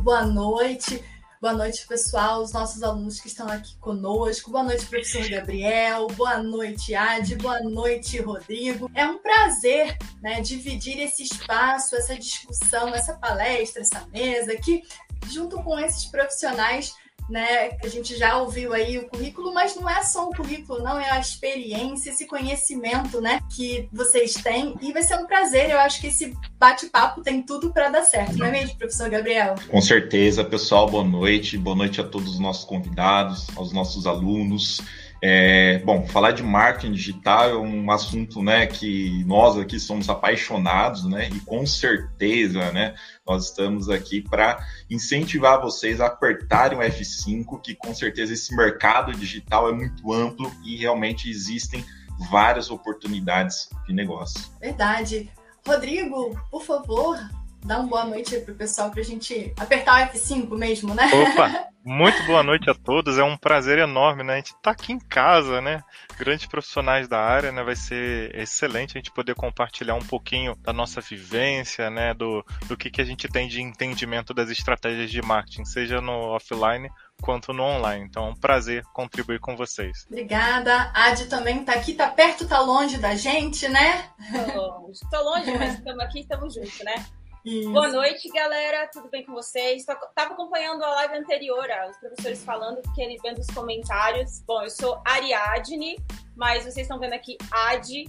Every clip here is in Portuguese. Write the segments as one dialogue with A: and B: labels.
A: boa noite. Boa noite, pessoal, os nossos alunos que estão aqui conosco. Boa noite, professor Gabriel. Boa noite, Adi. Boa noite, Rodrigo. É um prazer né, dividir esse espaço, essa discussão, essa palestra, essa mesa aqui, junto com esses profissionais né? A gente já ouviu aí o currículo, mas não é só o currículo, não, é a experiência, esse conhecimento, né, que vocês têm. E vai ser um prazer, eu acho que esse bate-papo tem tudo para dar certo, não é mesmo, professor Gabriel?
B: Com certeza, pessoal, boa noite. Boa noite a todos os nossos convidados, aos nossos alunos. É, bom, falar de marketing digital é um assunto né, que nós aqui somos apaixonados, né? E com certeza, né, nós estamos aqui para incentivar vocês a apertarem o F5, que com certeza esse mercado digital é muito amplo e realmente existem várias oportunidades de negócio.
A: Verdade. Rodrigo, por favor, dá uma boa noite aí pro pessoal para a gente apertar o F5 mesmo, né?
C: Opa! Muito boa noite a todos, é um prazer enorme, né? A gente tá aqui em casa, né? Grandes profissionais da área, né? Vai ser excelente a gente poder compartilhar um pouquinho da nossa vivência, né? Do, do que, que a gente tem de entendimento das estratégias de marketing, seja no offline quanto no online. Então, é um prazer contribuir com vocês.
A: Obrigada. A Adi também tá aqui, tá perto, tá longe da gente, né?
D: Tô, tô longe, mas estamos aqui, estamos juntos, né? Isso. Boa noite, galera. Tudo bem com vocês? Estava acompanhando a live anterior, os professores falando, que ele vendo os comentários. Bom, eu sou Ariadne, mas vocês estão vendo aqui Adi,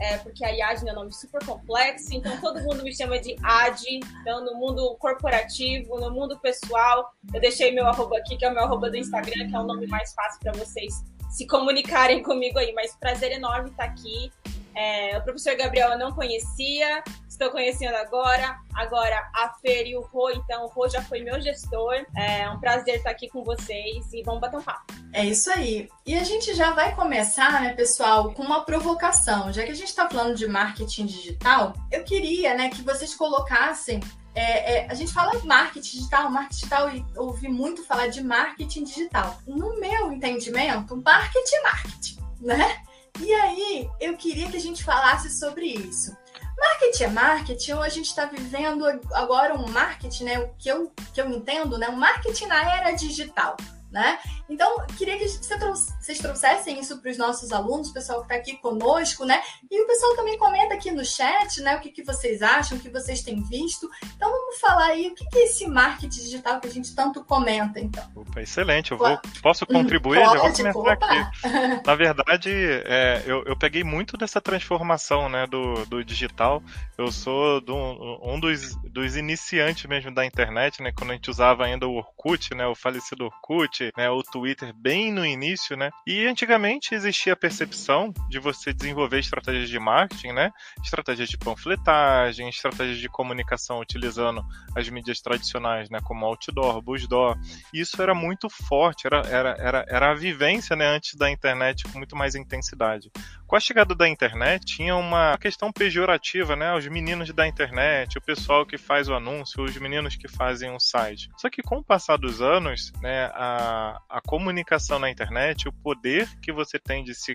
D: é, porque Ariadne é um nome super complexo, então todo mundo me chama de Adi. Então, no mundo corporativo, no mundo pessoal, eu deixei meu arroba aqui, que é o meu arroba do Instagram, que é o nome mais fácil para vocês se comunicarem comigo aí. Mas prazer enorme estar aqui. É, o professor Gabriel eu não conhecia, estou conhecendo agora. Agora a Fer e o Rô, então o Rô já foi meu gestor. É um prazer estar aqui com vocês e vamos bater um papo.
A: É isso aí. E a gente já vai começar, né, pessoal, com uma provocação. Já que a gente está falando de marketing digital, eu queria, né, que vocês colocassem é, é, a gente fala marketing digital, marketing digital e ouvi muito falar de marketing digital. No meu entendimento, marketing marketing, né? E aí, eu queria que a gente falasse sobre isso. Marketing é marketing, ou a gente está vivendo agora um marketing, né? O que eu, que eu entendo, né? Um marketing na era digital né? Então, queria que vocês trouxessem isso para os nossos alunos, o pessoal que está aqui conosco, né? E o pessoal também comenta aqui no chat, né? O que, que vocês acham, o que vocês têm visto. Então, vamos falar aí o que, que é esse marketing digital que a gente tanto comenta, então.
C: Opa, excelente, eu vou, posso contribuir? Pode, já vou começar aqui. Na verdade, é, eu, eu peguei muito dessa transformação, né, do, do digital. Eu sou do, um dos, dos iniciantes mesmo da internet, né? Quando a gente usava ainda o Orkut, né? O falecido Orkut, né, o Twitter bem no início, né? E antigamente existia a percepção de você desenvolver estratégias de marketing, né? Estratégias de panfletagem, estratégias de comunicação utilizando as mídias tradicionais, né, como outdoor, busdoor. Isso era muito forte, era, era, era, era a vivência, né, antes da internet com muito mais intensidade. Com a chegada da internet, tinha uma questão pejorativa, né? Os meninos da internet, o pessoal que faz o anúncio, os meninos que fazem o site. Só que com o passar dos anos, né, a a, comunicação na internet, o poder que você tem de se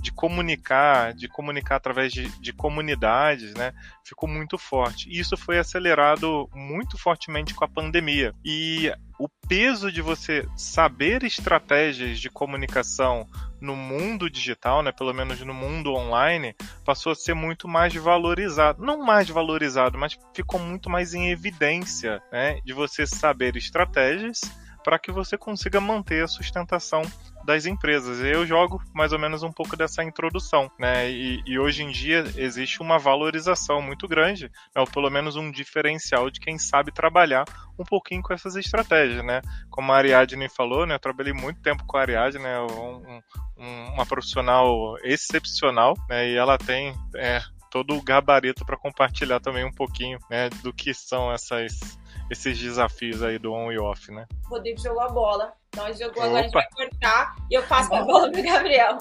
C: de comunicar, de comunicar através de, de comunidades, né, ficou muito forte. E isso foi acelerado muito fortemente com a pandemia. E o peso de você saber estratégias de comunicação no mundo digital, né, pelo menos no mundo online, passou a ser muito mais valorizado. Não mais valorizado, mas ficou muito mais em evidência, né, de você saber estratégias para que você consiga manter a sustentação das empresas. Eu jogo mais ou menos um pouco dessa introdução, né? E, e hoje em dia existe uma valorização muito grande, né? ou pelo menos um diferencial de quem sabe trabalhar um pouquinho com essas estratégias, né? Como a Ariadne falou, né? Eu trabalhei muito tempo com a Ariadne, né? Um, um, uma profissional excepcional, né? E ela tem é, todo o gabarito para compartilhar também um pouquinho né, do que são essas esses desafios aí do on e off, né?
D: O Rodrigo jogou a bola. Então jogou, Opa. agora a gente vai cortar e eu passo a bola pro Gabriel.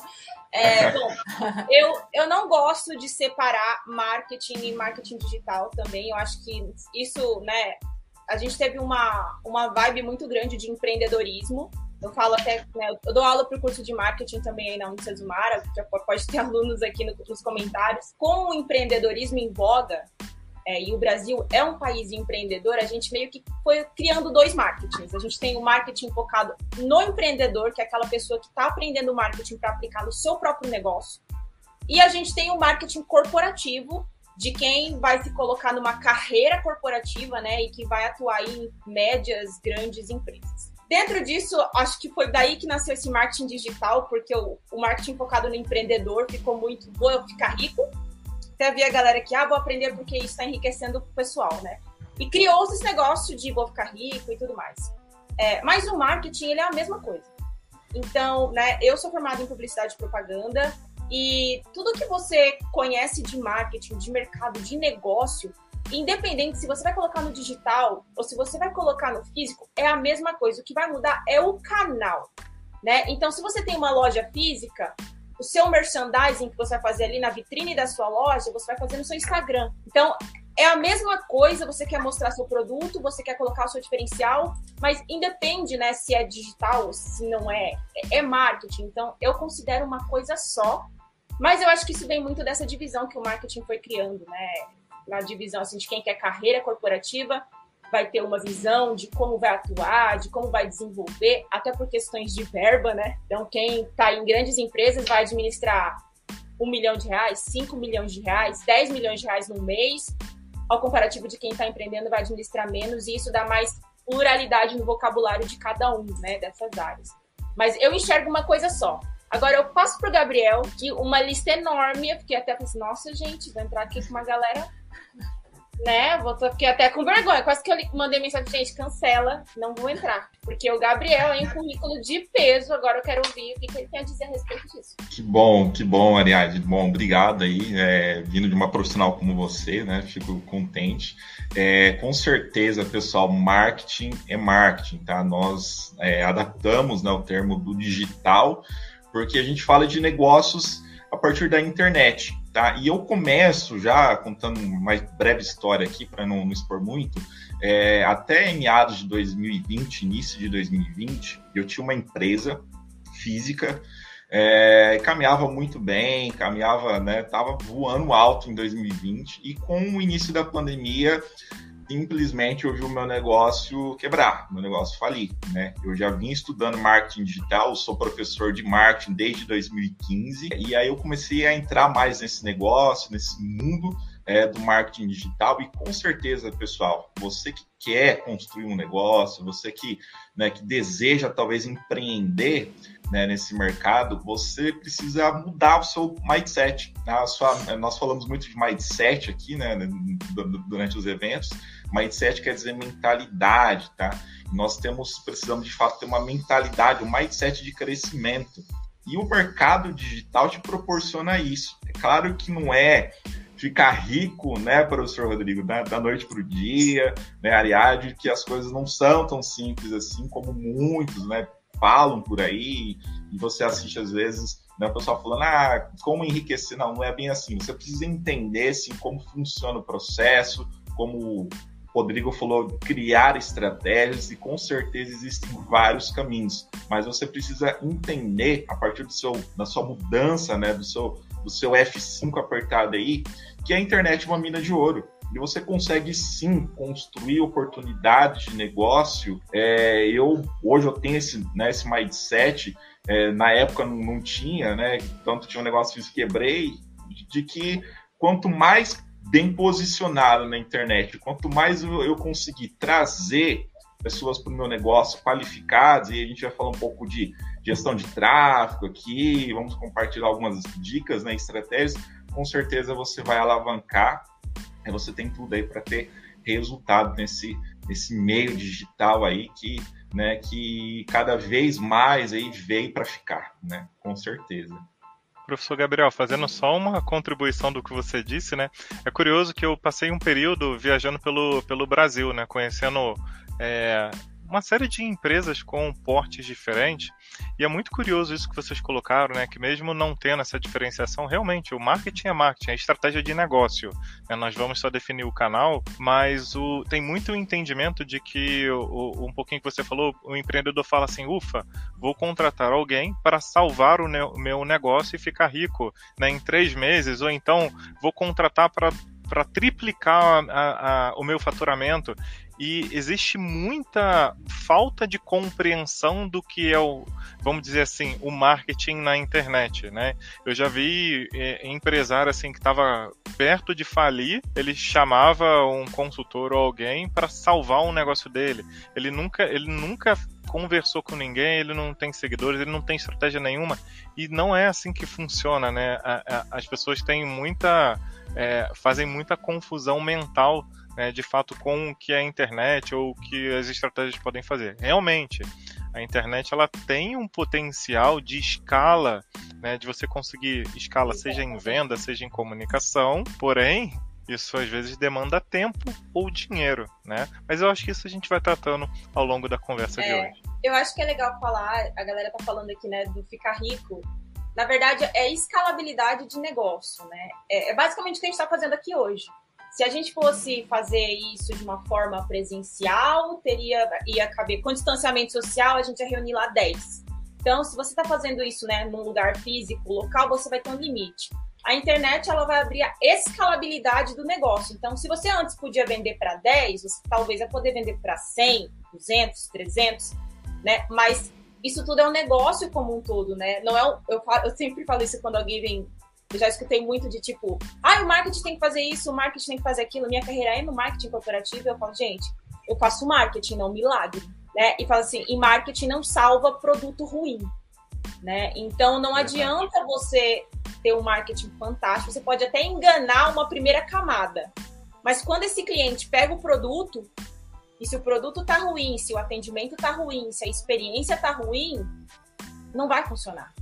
D: É, bom, eu, eu não gosto de separar marketing e marketing digital também. Eu acho que isso, né? A gente teve uma, uma vibe muito grande de empreendedorismo. Eu falo até, né, eu dou aula para o curso de marketing também aí na Unicesumara, já pode ter alunos aqui no, nos comentários. Com o empreendedorismo em voga, é, e o Brasil é um país empreendedor, a gente meio que foi criando dois marketings. A gente tem o marketing focado no empreendedor, que é aquela pessoa que está aprendendo marketing para aplicar no seu próprio negócio. E a gente tem o marketing corporativo, de quem vai se colocar numa carreira corporativa, né, e que vai atuar em médias, grandes empresas. Dentro disso, acho que foi daí que nasceu esse marketing digital, porque o, o marketing focado no empreendedor ficou muito, vou ficar rico, até havia galera que, ah, vou aprender porque isso está enriquecendo o pessoal, né? E criou-se esse negócio de vou ficar rico e tudo mais. É, mas o marketing, ele é a mesma coisa. Então, né, eu sou formada em publicidade e propaganda e tudo que você conhece de marketing, de mercado, de negócio, independente se você vai colocar no digital ou se você vai colocar no físico, é a mesma coisa. O que vai mudar é o canal, né? Então, se você tem uma loja física, o seu merchandising que você vai fazer ali na vitrine da sua loja, você vai fazer no seu Instagram. Então, é a mesma coisa, você quer mostrar seu produto, você quer colocar o seu diferencial, mas independe, né, se é digital, se não é, é marketing. Então, eu considero uma coisa só, mas eu acho que isso vem muito dessa divisão que o marketing foi criando, né? Na divisão assim, de quem quer carreira corporativa vai ter uma visão de como vai atuar, de como vai desenvolver, até por questões de verba, né? Então, quem está em grandes empresas vai administrar um milhão de reais, cinco milhões de reais, dez milhões de reais no mês, ao comparativo de quem está empreendendo vai administrar menos, e isso dá mais pluralidade no vocabulário de cada um, né, dessas áreas. Mas eu enxergo uma coisa só. Agora eu passo pro Gabriel, que uma lista enorme, fiquei até pensando, nossa, gente, vou entrar aqui com uma galera né? Vou, fiquei até com vergonha. Quase que eu mandei mensagem, gente, cancela, não vou entrar. Porque o Gabriel é um currículo de peso. Agora eu quero ouvir o que, ele tem a dizer a respeito disso.
B: Que bom, que bom, Ariadne. Bom, obrigado aí. É, vindo de uma profissional como você, né? Fico contente. É, com certeza, pessoal, marketing é marketing, tá? Nós é, adaptamos né, o termo do digital, porque a gente fala de negócios a partir da internet. Tá? E eu começo já contando uma breve história aqui, para não, não, expor muito. É, até em meados de 2020, início de 2020, eu tinha uma empresa física, é, caminhava muito bem, caminhava, né, tava voando alto em 2020 e com o início da pandemia simplesmente eu vi o meu negócio quebrar, meu negócio falir, né? Eu já vim estudando marketing digital, sou professor de marketing desde 2015 e aí eu comecei a entrar mais nesse negócio, nesse mundo é, do marketing digital e com certeza, pessoal, você que quer construir um negócio, você que, né, que deseja talvez empreender né, nesse mercado, você precisa mudar o seu mindset. Né? Sua, nós falamos muito de mindset aqui né, durante os eventos. Mindset quer dizer mentalidade, tá? Nós temos, precisamos de fato ter uma mentalidade, um mindset de crescimento. E o mercado digital te proporciona isso. É claro que não é ficar rico, né, professor Rodrigo, né, da noite para o dia, né, Ariadne, que as coisas não são tão simples assim como muitos, né, falam por aí, e você assiste às vezes né, o pessoal falando, ah, como enriquecer? Não, não é bem assim. Você precisa entender assim, como funciona o processo, como o Rodrigo falou, criar estratégias, e com certeza existem vários caminhos, mas você precisa entender, a partir do seu, da sua mudança, né, do seu, do seu F5 apertado aí, que a internet é uma mina de ouro. E você consegue sim construir oportunidades de negócio. É, eu hoje eu tenho esse, né, esse mindset. É, na época não, não, tinha, né? Tanto tinha um negócio que quebrei, de, que quanto mais bem posicionado na internet, quanto mais eu, eu conseguir trazer pessoas para o meu negócio qualificadas, e a gente vai falar um pouco de gestão de tráfego aqui, vamos compartilhar algumas dicas, né, estratégias, com certeza você vai alavancar, você tem tudo aí para ter resultado nesse, nesse meio digital aí que, né, que cada vez mais aí veio para ficar, né, com certeza.
C: Professor Gabriel, fazendo só uma contribuição do que você disse, né? É curioso que eu passei um período viajando pelo, pelo Brasil, né? Conhecendo é, uma série de empresas com portes diferentes. E é muito curioso isso que vocês colocaram, né? Que mesmo não tendo essa diferenciação, realmente o marketing é marketing, é estratégia de negócio. Né? Nós vamos só definir o canal, mas o, tem muito entendimento de que o, um pouquinho que você falou, o empreendedor fala assim: ufa, vou contratar alguém para salvar o meu negócio e ficar rico né, em três meses, ou então vou contratar para para triplicar a, a, o meu faturamento e existe muita falta de compreensão do que é o, vamos dizer assim, o marketing na internet, né? Eu já vi é, empresário assim que estava perto de falir, ele chamava um consultor ou alguém para salvar um negócio dele. Ele nunca, ele nunca conversou com ninguém, ele não tem seguidores, ele não tem estratégia nenhuma e não é assim que funciona, né? as pessoas têm muita, é, fazem muita confusão mental né, de fato com o que é a internet ou o que as estratégias podem fazer. Realmente, a internet ela tem um potencial de escala, né, de você conseguir escala seja em venda, seja em comunicação, porém isso às vezes demanda tempo ou dinheiro, né? Mas eu acho que isso a gente vai tratando ao longo da conversa é, de hoje.
D: Eu acho que é legal falar, a galera tá falando aqui, né, do ficar rico. Na verdade, é escalabilidade de negócio, né? É, é basicamente o que a gente está fazendo aqui hoje. Se a gente fosse fazer isso de uma forma presencial, teria ia caber com distanciamento social, a gente ia reunir lá 10. Então, se você está fazendo isso, né, num lugar físico, local, você vai ter um limite. A internet ela vai abrir a escalabilidade do negócio. Então, se você antes podia vender para 10, você talvez vai poder vender para 100, 200, 300, né? Mas isso tudo é um negócio como um todo, né? Não é eu, eu sempre falo isso quando alguém vem eu já escutei muito de tipo, ah, o marketing tem que fazer isso, o marketing tem que fazer aquilo. Minha carreira é no marketing corporativo. Eu falo, gente, eu faço marketing, não milagre. Né? E falo assim, e marketing não salva produto ruim. Né? Então não adianta você ter um marketing fantástico, você pode até enganar uma primeira camada. Mas quando esse cliente pega o produto, e se o produto tá ruim, se o atendimento tá ruim, se a experiência tá ruim, não vai funcionar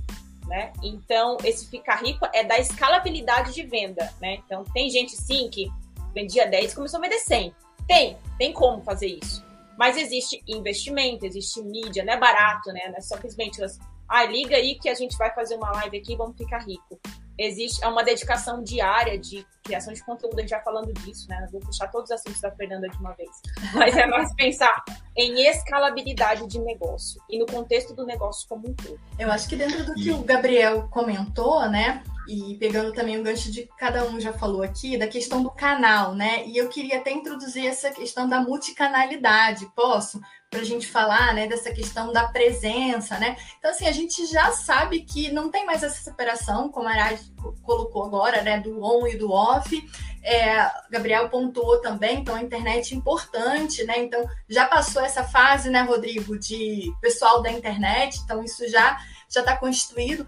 D: né? Então, esse ficar rico é da escalabilidade de venda, né? Então, tem gente sim que vendia 10 e começou a vender 100. Tem, tem como fazer isso. Mas existe investimento, existe mídia, não é barato, né? Não é simplesmente, ah, liga aí que a gente vai fazer uma live aqui e vamos ficar rico existe é uma dedicação diária de criação de conteúdo, a gente vai falando disso, né? Não vou puxar todos os assuntos da Fernanda de uma vez. Mas é mais pensar em escalabilidade de negócio e no contexto do negócio como um todo.
A: Eu acho que dentro do que o Gabriel comentou, né? E pegando também o gancho de cada um já falou aqui, da questão do canal, né? E eu queria até introduzir essa questão da multicanalidade. Posso? para a gente falar, né, dessa questão da presença, né? Então, assim, a gente já sabe que não tem mais essa separação, como a Arad colocou agora, né, do on e do off. É, Gabriel pontuou também, então a internet é importante, né? Então, já passou essa fase, né, Rodrigo, de pessoal da internet, então isso já já está constituído.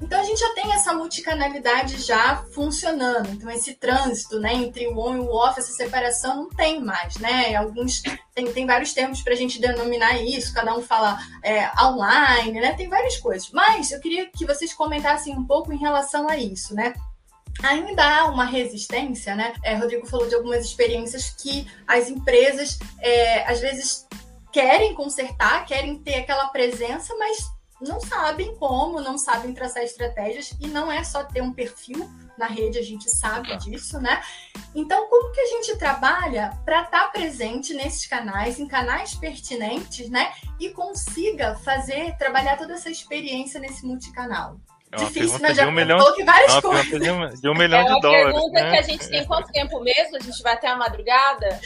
A: Então a gente já tem essa multicanalidade já funcionando. Então esse trânsito, né, entre o on e o off, essa separação não tem mais, né? Alguns tem, tem vários termos para a gente denominar isso. Cada um fala é, online, né? Tem várias coisas. Mas eu queria que vocês comentassem um pouco em relação a isso, né? Ainda há uma resistência, né? É, Rodrigo falou de algumas experiências que as empresas é, às vezes querem consertar, querem ter aquela presença, mas não sabem como, não sabem traçar estratégias e não é só ter um perfil na rede, a gente sabe disso, né? Então, como que a gente trabalha para estar tá presente nesses canais, em canais pertinentes, né? E consiga fazer, trabalhar toda essa experiência nesse multicanal?
C: É Difícil, né? Já de um milhão, que várias é coisas. De um, de um milhão
D: é
C: de dólares.
D: pergunta né? que a gente tem quanto tempo mesmo? A gente vai até a madrugada?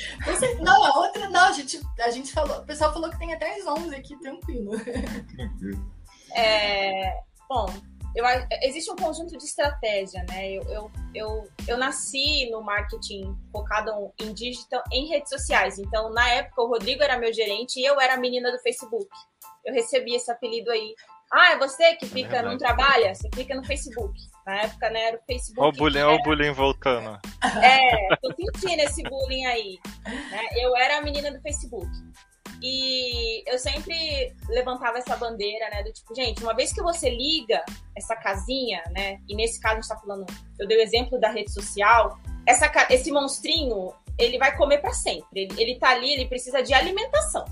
A: Não, a outra não. A gente, a gente falou, o pessoal falou que tem até as 11 aqui, tranquilo.
D: É, bom, eu, existe um conjunto de estratégia, né? Eu, eu, eu, eu, nasci no marketing focado em digital em redes sociais. Então, na época, o Rodrigo era meu gerente e eu era a menina do Facebook. Eu recebi esse apelido aí. Ah, é você que fica, é não trabalha? Você fica no Facebook. Na época, né, era o Facebook.
C: Olha o bullying, olha o bullying voltando.
D: É, tô sentindo esse bullying aí. Né? Eu era a menina do Facebook. E eu sempre levantava essa bandeira, né? Do tipo, gente, uma vez que você liga essa casinha, né? E nesse caso a gente tá falando, eu dei o exemplo da rede social, essa, esse monstrinho, ele vai comer para sempre. Ele, ele tá ali, ele precisa de alimentação.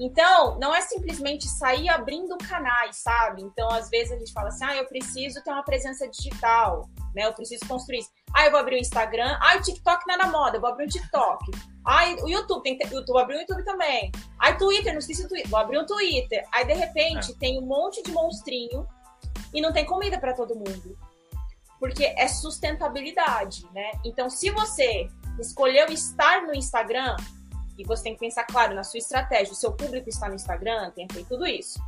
D: Então, não é simplesmente sair abrindo canais, sabe? Então, às vezes a gente fala assim, ah, eu preciso ter uma presença digital, né? Eu preciso construir isso. Ah, eu vou abrir o Instagram. Ah, o TikTok não é na moda, eu vou abrir o TikTok. Ai, o YouTube, tem que ter, YouTube, abrir o YouTube também. Ai, Twitter, não esqueci o Twitter, vou abrir um Twitter. Aí, de repente, é. tem um monte de monstrinho e não tem comida para todo mundo. porque é sustentabilidade, né? Então, se você escolheu estar no Instagram, e você tem que pensar, claro, na sua estratégia, o seu público está no Instagram, tem que ter tudo isso.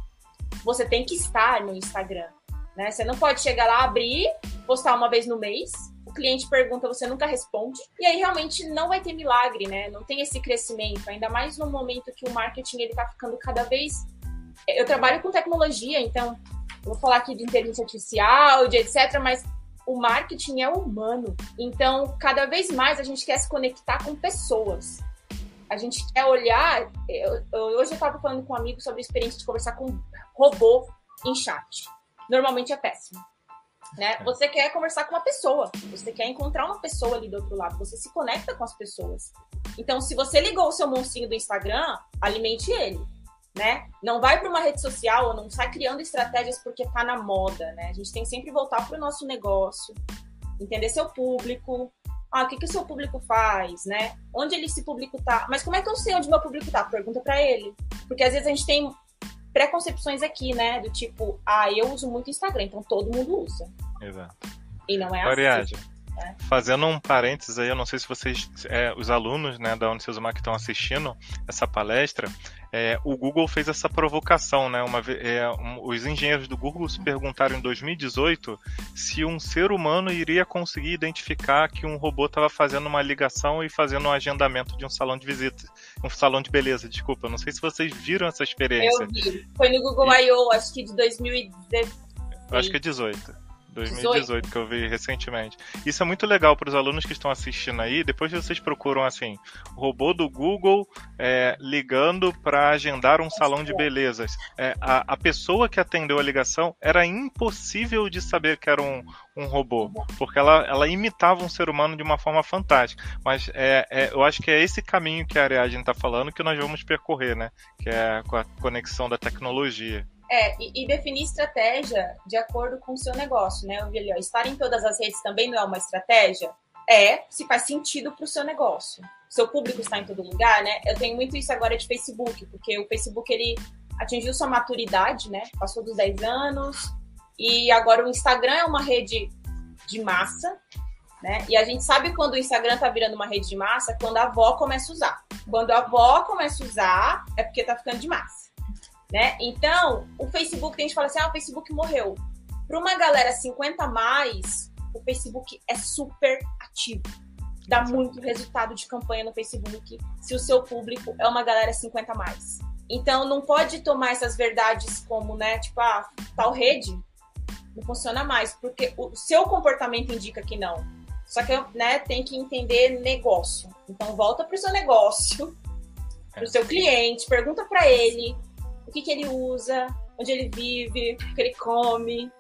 D: Você tem que estar no Instagram, né? Você não pode chegar lá, abrir, postar uma vez no mês, o cliente pergunta, você nunca responde, e aí realmente não vai ter milagre, né? Não tem esse crescimento, ainda mais no momento que o marketing ele tá ficando cada vez eu trabalho com tecnologia, então vou falar aqui de inteligência artificial, de etc, mas o marketing é humano. Então, cada vez mais a gente quer se conectar com pessoas. A gente quer olhar. Eu, hoje eu estava falando com um amigo sobre a experiência de conversar com um robô em chat. Normalmente é péssimo. Né? É. Você quer conversar com uma pessoa, você quer encontrar uma pessoa ali do outro lado, você se conecta com as pessoas. Então, se você ligou o seu monstrinho do Instagram, alimente ele né? Não vai para uma rede social ou não sai criando estratégias porque tá na moda, né? A gente tem que sempre voltar para o nosso negócio, entender seu público. Ah, o que, que o seu público faz, né? Onde ele esse público tá? Mas como é que eu sei onde meu público tá? Pergunta para ele. Porque às vezes a gente tem preconcepções aqui, né? Do tipo, ah, eu uso muito Instagram, então todo mundo usa.
C: Exato.
D: E não é
C: Variagem. assim. Fazendo um parênteses aí, eu não sei se vocês, é, os alunos né, da Unicesumar que estão assistindo essa palestra, é, o Google fez essa provocação, né? Uma, é, um, os engenheiros do Google se perguntaram em 2018 se um ser humano iria conseguir identificar que um robô estava fazendo uma ligação e fazendo um agendamento de um salão de visita, um salão de beleza, desculpa. Não sei se vocês viram essa experiência.
D: Eu vi. Foi no Google e... I.O., acho que de 2018.
C: Acho que é 18. 2018 que eu vi recentemente. Isso é muito legal para os alunos que estão assistindo aí. Depois vocês procuram assim, robô do Google é, ligando para agendar um salão de belezas. É, a, a pessoa que atendeu a ligação era impossível de saber que era um, um robô, porque ela, ela imitava um ser humano de uma forma fantástica. Mas é, é eu acho que é esse caminho que a Ariadne está falando que nós vamos percorrer, né? Que é com a conexão da tecnologia.
D: É, e, e, definir estratégia de acordo com o seu negócio, né? Eu vi ali, ó, estar em todas as redes também não é uma estratégia? É, se faz sentido para o seu negócio. Seu público está em todo lugar, né? Eu tenho muito isso agora de Facebook, porque o Facebook ele atingiu sua maturidade, né? Passou dos 10 anos e agora o Instagram é uma rede de massa, né? E a gente sabe quando o Instagram tá virando uma rede de massa, quando a avó começa a usar. Quando a avó começa a usar, é porque tá ficando de massa né? Então, o Facebook, tem gente que fala assim, ah, o Facebook morreu. Para uma galera 50 mais, o Facebook é super ativo. Dá muito resultado de campanha no Facebook se o seu público é uma galera 50 mais. Então, não pode tomar essas verdades como, né, tipo, ah, tal rede não funciona mais, porque o seu comportamento indica que não. Só que, né, tem que entender negócio. Então, volta para o seu negócio, para o seu cliente, pergunta para ele o que, que ele usa, onde ele vive, o que ele come,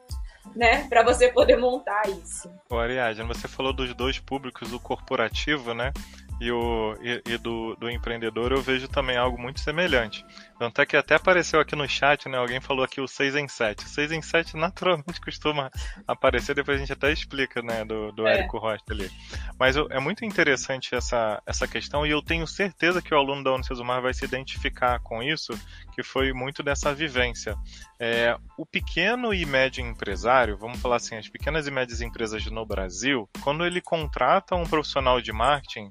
D: né? Para você poder montar isso.
C: Ô, Ariadne, você falou dos dois públicos, o corporativo, né? e, o, e, e do, do, empreendedor, eu vejo também algo muito semelhante. Tanto é que até apareceu aqui no chat, né? Alguém falou aqui o 6 em 7. O 6 em 7 naturalmente costuma aparecer, depois a gente até explica, né? Do, do é. Érico Rocha ali. Mas é muito interessante essa, essa questão e eu tenho certeza que o aluno da Unicesumar vai se identificar com isso, que foi muito dessa vivência. É, o pequeno e médio empresário, vamos falar assim, as pequenas e médias empresas no Brasil, quando ele contrata um profissional de marketing,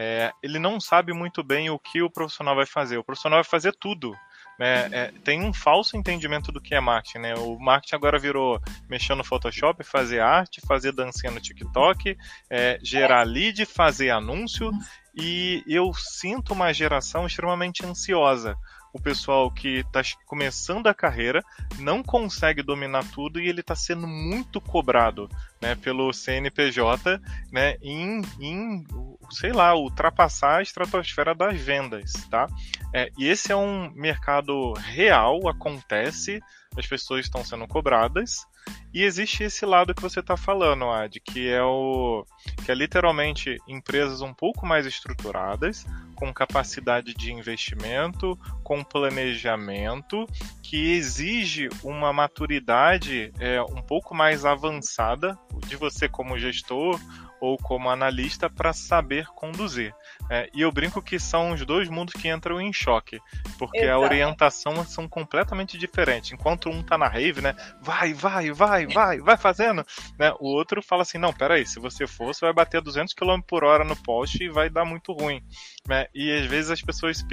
C: é, ele não sabe muito bem o que o profissional vai fazer. O profissional vai fazer tudo. Né? É, tem um falso entendimento do que é marketing. Né? O marketing agora virou mexer no Photoshop, fazer arte, fazer dancinha no TikTok, é, gerar lead, fazer anúncio. E eu sinto uma geração extremamente ansiosa o pessoal que está começando a carreira não consegue dominar tudo e ele está sendo muito cobrado né, pelo CNPJ né, em, em, sei lá, ultrapassar a estratosfera das vendas. Tá? É, e esse é um mercado real, acontece, as pessoas estão sendo cobradas. E existe esse lado que você está falando, Ad, que é o que é literalmente empresas um pouco mais estruturadas, com capacidade de investimento, com planejamento, que exige uma maturidade é, um pouco mais avançada de você como gestor ou como analista para saber conduzir. É, e eu brinco que são os dois mundos que entram em choque, porque Exato. a orientação são completamente diferentes. Enquanto um tá na rave, né, vai, vai, vai, vai, vai fazendo, né, o outro fala assim, não, peraí, se você for, você vai bater 200 km por hora no poste e vai dar muito ruim. Né? E às vezes as pessoas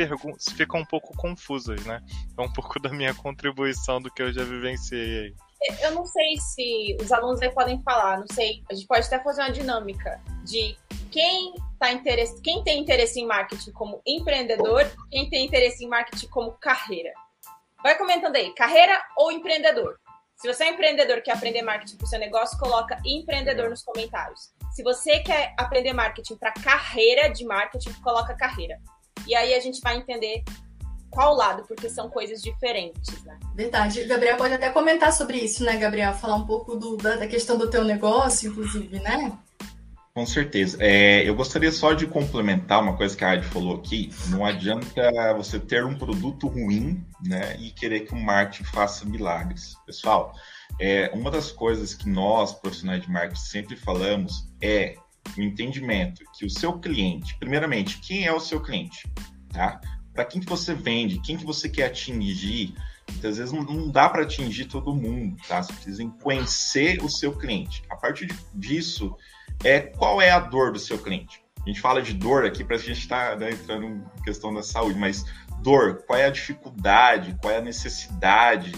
C: ficam um pouco confusas, né? É um pouco da minha contribuição do que eu já vivenciei aí.
D: Eu não sei se os alunos aí podem falar, não sei. A gente pode até fazer uma dinâmica de quem, tá interesse, quem tem interesse em marketing como empreendedor, quem tem interesse em marketing como carreira. Vai comentando aí, carreira ou empreendedor? Se você é empreendedor e quer aprender marketing para o seu negócio, coloca empreendedor nos comentários. Se você quer aprender marketing para carreira de marketing, coloca carreira. E aí a gente vai entender qual lado, porque são coisas diferentes, né?
A: Verdade. Gabriel pode até comentar sobre isso, né, Gabriel? Falar um pouco do, da questão do teu negócio, inclusive, né?
B: Com certeza. É, eu gostaria só de complementar uma coisa que a Adi falou aqui. Não adianta você ter um produto ruim né, e querer que o marketing faça milagres. Pessoal, é, uma das coisas que nós, profissionais de marketing, sempre falamos é o entendimento que o seu cliente, primeiramente, quem é o seu cliente? Tá? Para quem que você vende, quem que você quer atingir. Muitas vezes não, dá para atingir todo mundo, tá? Você precisa conhecer o seu cliente. A partir disso, é qual é a dor do seu cliente. A gente fala de dor aqui para a gente estar tá, né, entrando em questão da saúde, mas dor, qual é a dificuldade, qual é a necessidade,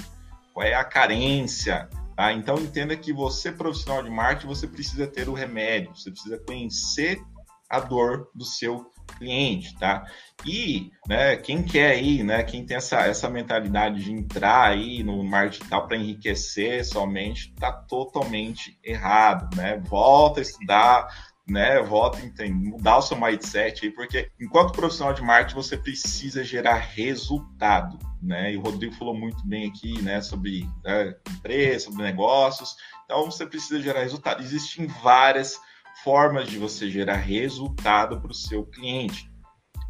B: qual é a carência, tá? Então entenda que você profissional de marketing, você precisa ter o remédio, você precisa conhecer a dor do seu cliente, tá? E, né, quem quer aí, né, quem tem essa, essa mentalidade de entrar aí no marketing digital para enriquecer somente, tá totalmente errado, né? Volta a estudar, né, volta a mudar o seu mindset aí, porque enquanto profissional de marketing você precisa gerar resultado, né? E o Rodrigo falou muito bem aqui, né, sobre né, empresa, sobre negócios. Então você precisa gerar resultado. Existem várias formas de você gerar resultado para o seu cliente.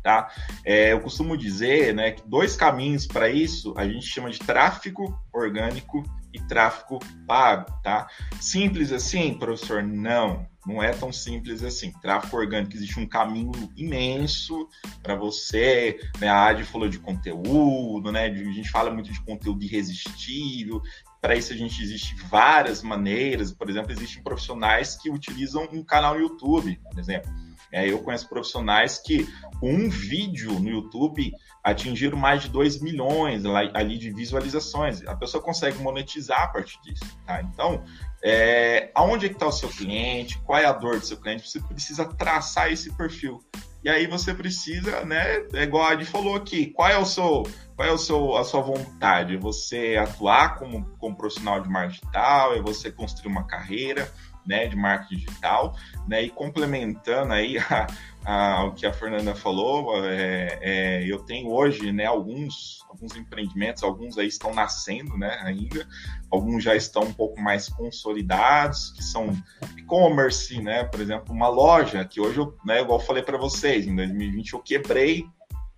B: Tá? É, eu costumo dizer né, que dois caminhos para isso a gente chama de tráfego orgânico e tráfego pago. Tá? Simples assim, professor? Não, não é tão simples assim. Tráfego orgânico existe um caminho imenso para você. Né? A Adi falou de conteúdo, né? a gente fala muito de conteúdo irresistível. Para isso a gente existe várias maneiras. Por exemplo, existem profissionais que utilizam um canal no YouTube, por exemplo. É, eu conheço profissionais que um vídeo no YouTube atingiram mais de 2 milhões ali de visualizações. A pessoa consegue monetizar a partir disso. Tá? Então, é, aonde é está o seu cliente? Qual é a dor do seu cliente? Você precisa traçar esse perfil. E aí você precisa, né? É igual a Adi falou aqui, qual é o seu, qual é o seu, a sua vontade? Você atuar como, como profissional de marketing digital? É você construir uma carreira? né, de marketing digital, né, e complementando aí a, a, o que a Fernanda falou, é, é, eu tenho hoje, né, alguns, alguns empreendimentos, alguns aí estão nascendo, né, ainda, alguns já estão um pouco mais consolidados, que são e-commerce, né, por exemplo, uma loja que hoje, eu, né, igual eu falei para vocês, em 2020 eu quebrei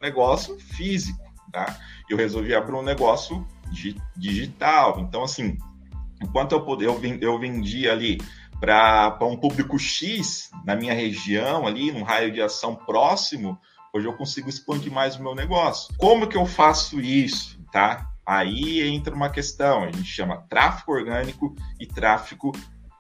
B: negócio físico, tá? Eu resolvi abrir um negócio digital, então assim, enquanto eu, eu, eu vendi ali para um público X na minha região, ali, num raio de ação próximo, hoje eu consigo expandir mais o meu negócio. Como que eu faço isso, tá? Aí entra uma questão, a gente chama tráfego orgânico e tráfego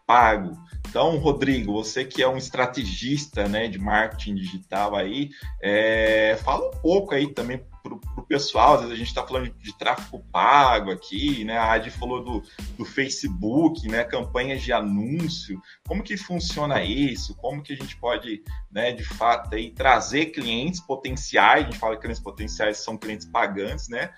B: pago. Então, Rodrigo, você que é um estrategista né, de marketing digital aí, é, fala um pouco aí também para o pessoal, às vezes a gente está falando de, de, tráfego pago aqui, né? A Adi falou do, do Facebook, né? Campanhas de anúncio. Como que funciona isso? Como que a gente pode, né, de fato, aí, trazer clientes potenciais? A gente fala que clientes potenciais são clientes pagantes, né?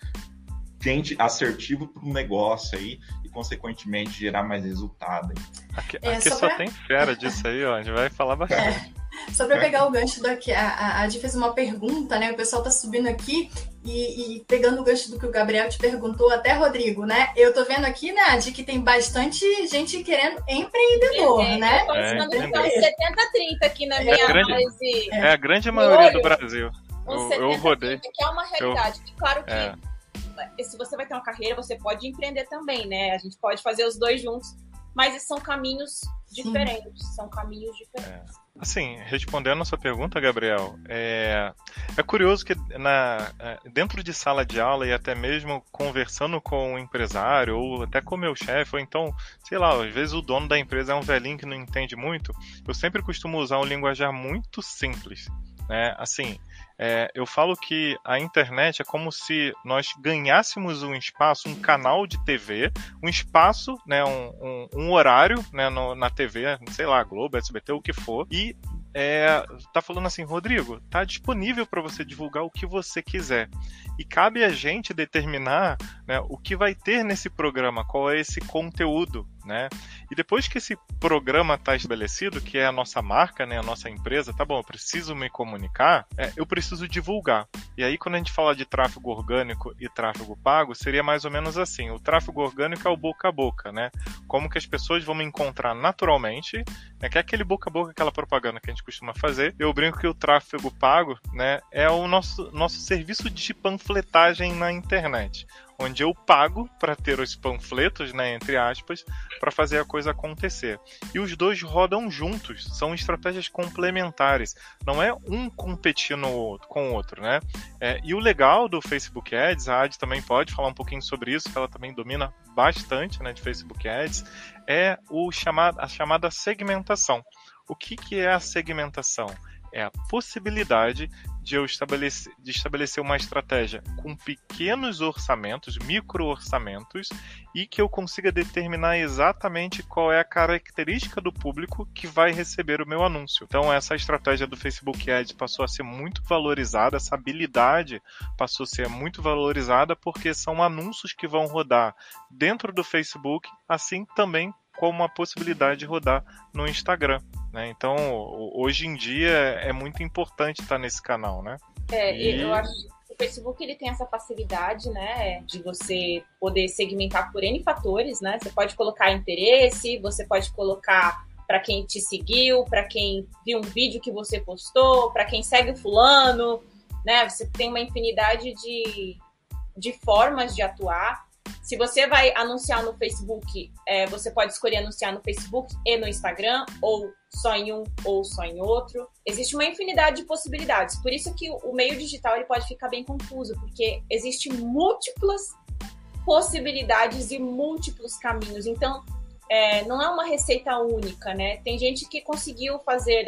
B: Cliente assertivo para um negócio aí e, consequentemente, gerar mais resultado. Aí.
C: Aqui, é, aqui só, pra... tem fera disso aí, ó. A gente vai falar bastante.
A: É. Só para pegar o gancho daqui, a, a Adi fez uma pergunta, né? O pessoal tá subindo aqui e, e, pegando o gancho do que o Gabriel te perguntou, até Rodrigo, né? Eu tô vendo aqui, né, Adi, que tem bastante gente querendo empreendedor, é, né?
D: Eu é, então, 70-30 aqui na minha
C: é grande, análise. É a grande maioria do Brasil.
D: Um eu, eu rodei. Que é uma realidade. Eu, claro que é. se você vai ter uma carreira, você pode empreender também, né? A gente pode fazer os dois juntos mas são caminhos diferentes, Sim. são caminhos diferentes.
C: É. Assim, respondendo a sua pergunta, Gabriel, é, é curioso que na, é, dentro de sala de aula e até mesmo conversando com o empresário ou até com o meu chefe, ou então, sei lá, às vezes o dono da empresa é um velhinho que não entende muito, eu sempre costumo usar um linguajar muito simples. Né? Assim, é, eu falo que a internet é como se nós ganhássemos um espaço, um canal de TV, um espaço, né, um, um, um horário né, no, na TV, sei lá, Globo, SBT, o que for, e é, tá falando assim, Rodrigo, tá disponível para você divulgar o que você quiser. E cabe a gente determinar né, o que vai ter nesse programa, qual é esse conteúdo, né? E depois que esse programa está estabelecido, que é a nossa marca, né, a nossa empresa, tá bom, eu preciso me comunicar, é, eu preciso divulgar. E aí, quando a gente fala de tráfego orgânico e tráfego pago, seria mais ou menos assim: o tráfego orgânico é o boca a boca, né? Como que as pessoas vão me encontrar naturalmente, né, que é aquele boca a boca, aquela propaganda que a gente costuma fazer. Eu brinco que o tráfego pago, né, é o nosso, nosso serviço de panfletagem na internet onde eu pago para ter os panfletos, né, entre aspas, para fazer a coisa acontecer. E os dois rodam juntos, são estratégias complementares, não é um competindo com o outro, né? É, e o legal do Facebook Ads, a Ad também pode falar um pouquinho sobre isso, que ela também domina bastante, né, de Facebook Ads, é o chamado, a chamada segmentação. O que, que é a segmentação? É a possibilidade de eu estabelecer, de estabelecer uma estratégia com pequenos orçamentos, micro orçamentos, e que eu consiga determinar exatamente qual é a característica do público que vai receber o meu anúncio. Então, essa estratégia do Facebook Ads passou a ser muito valorizada, essa habilidade passou a ser muito valorizada porque são anúncios que vão rodar dentro do Facebook, assim também como a possibilidade de rodar no Instagram. Né? Então, hoje em dia é muito importante estar nesse canal, né?
D: É, e... eu acho que o Facebook ele tem essa facilidade, né, de você poder segmentar por N fatores, né? Você pode colocar interesse, você pode colocar para quem te seguiu, para quem viu um vídeo que você postou, para quem segue o fulano, né? Você tem uma infinidade de, de formas de atuar. Se você vai anunciar no Facebook, é, você pode escolher anunciar no Facebook e no Instagram, ou só em um ou só em outro. Existe uma infinidade de possibilidades. Por isso que o meio digital ele pode ficar bem confuso, porque existem múltiplas possibilidades e múltiplos caminhos. Então, é, não é uma receita única, né? Tem gente que conseguiu fazer,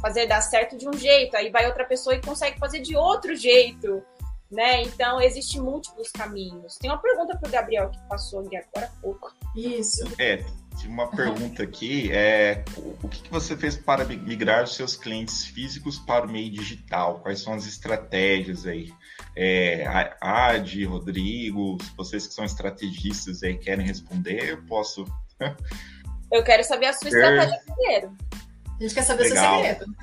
D: fazer dar certo de um jeito, aí vai outra pessoa e consegue fazer de outro jeito né? Então, existem múltiplos caminhos. Tem uma pergunta para o Gabriel que passou aqui agora há pouco.
A: Isso.
B: É, uma pergunta aqui. É, o que, que você fez para migrar os seus clientes físicos para o meio digital? Quais são as estratégias aí? É, Ad, Rodrigo, vocês que são estrategistas aí querem responder, eu posso.
D: eu quero saber a sua estratégia primeiro.
A: A gente quer saber Legal. seu segredo.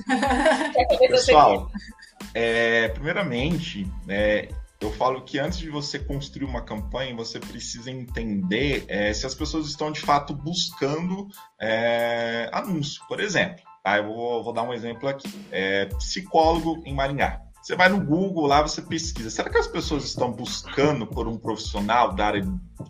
B: quer saber Pessoal, seu segredo. É, primeiramente, é, eu falo que antes de você construir uma campanha, você precisa entender é, se as pessoas estão de fato buscando é, anúncio. Por exemplo, tá? eu vou, vou, dar um exemplo aqui: é, psicólogo em Maringá. Você vai no Google lá, você pesquisa. Será que as pessoas estão buscando por um profissional da área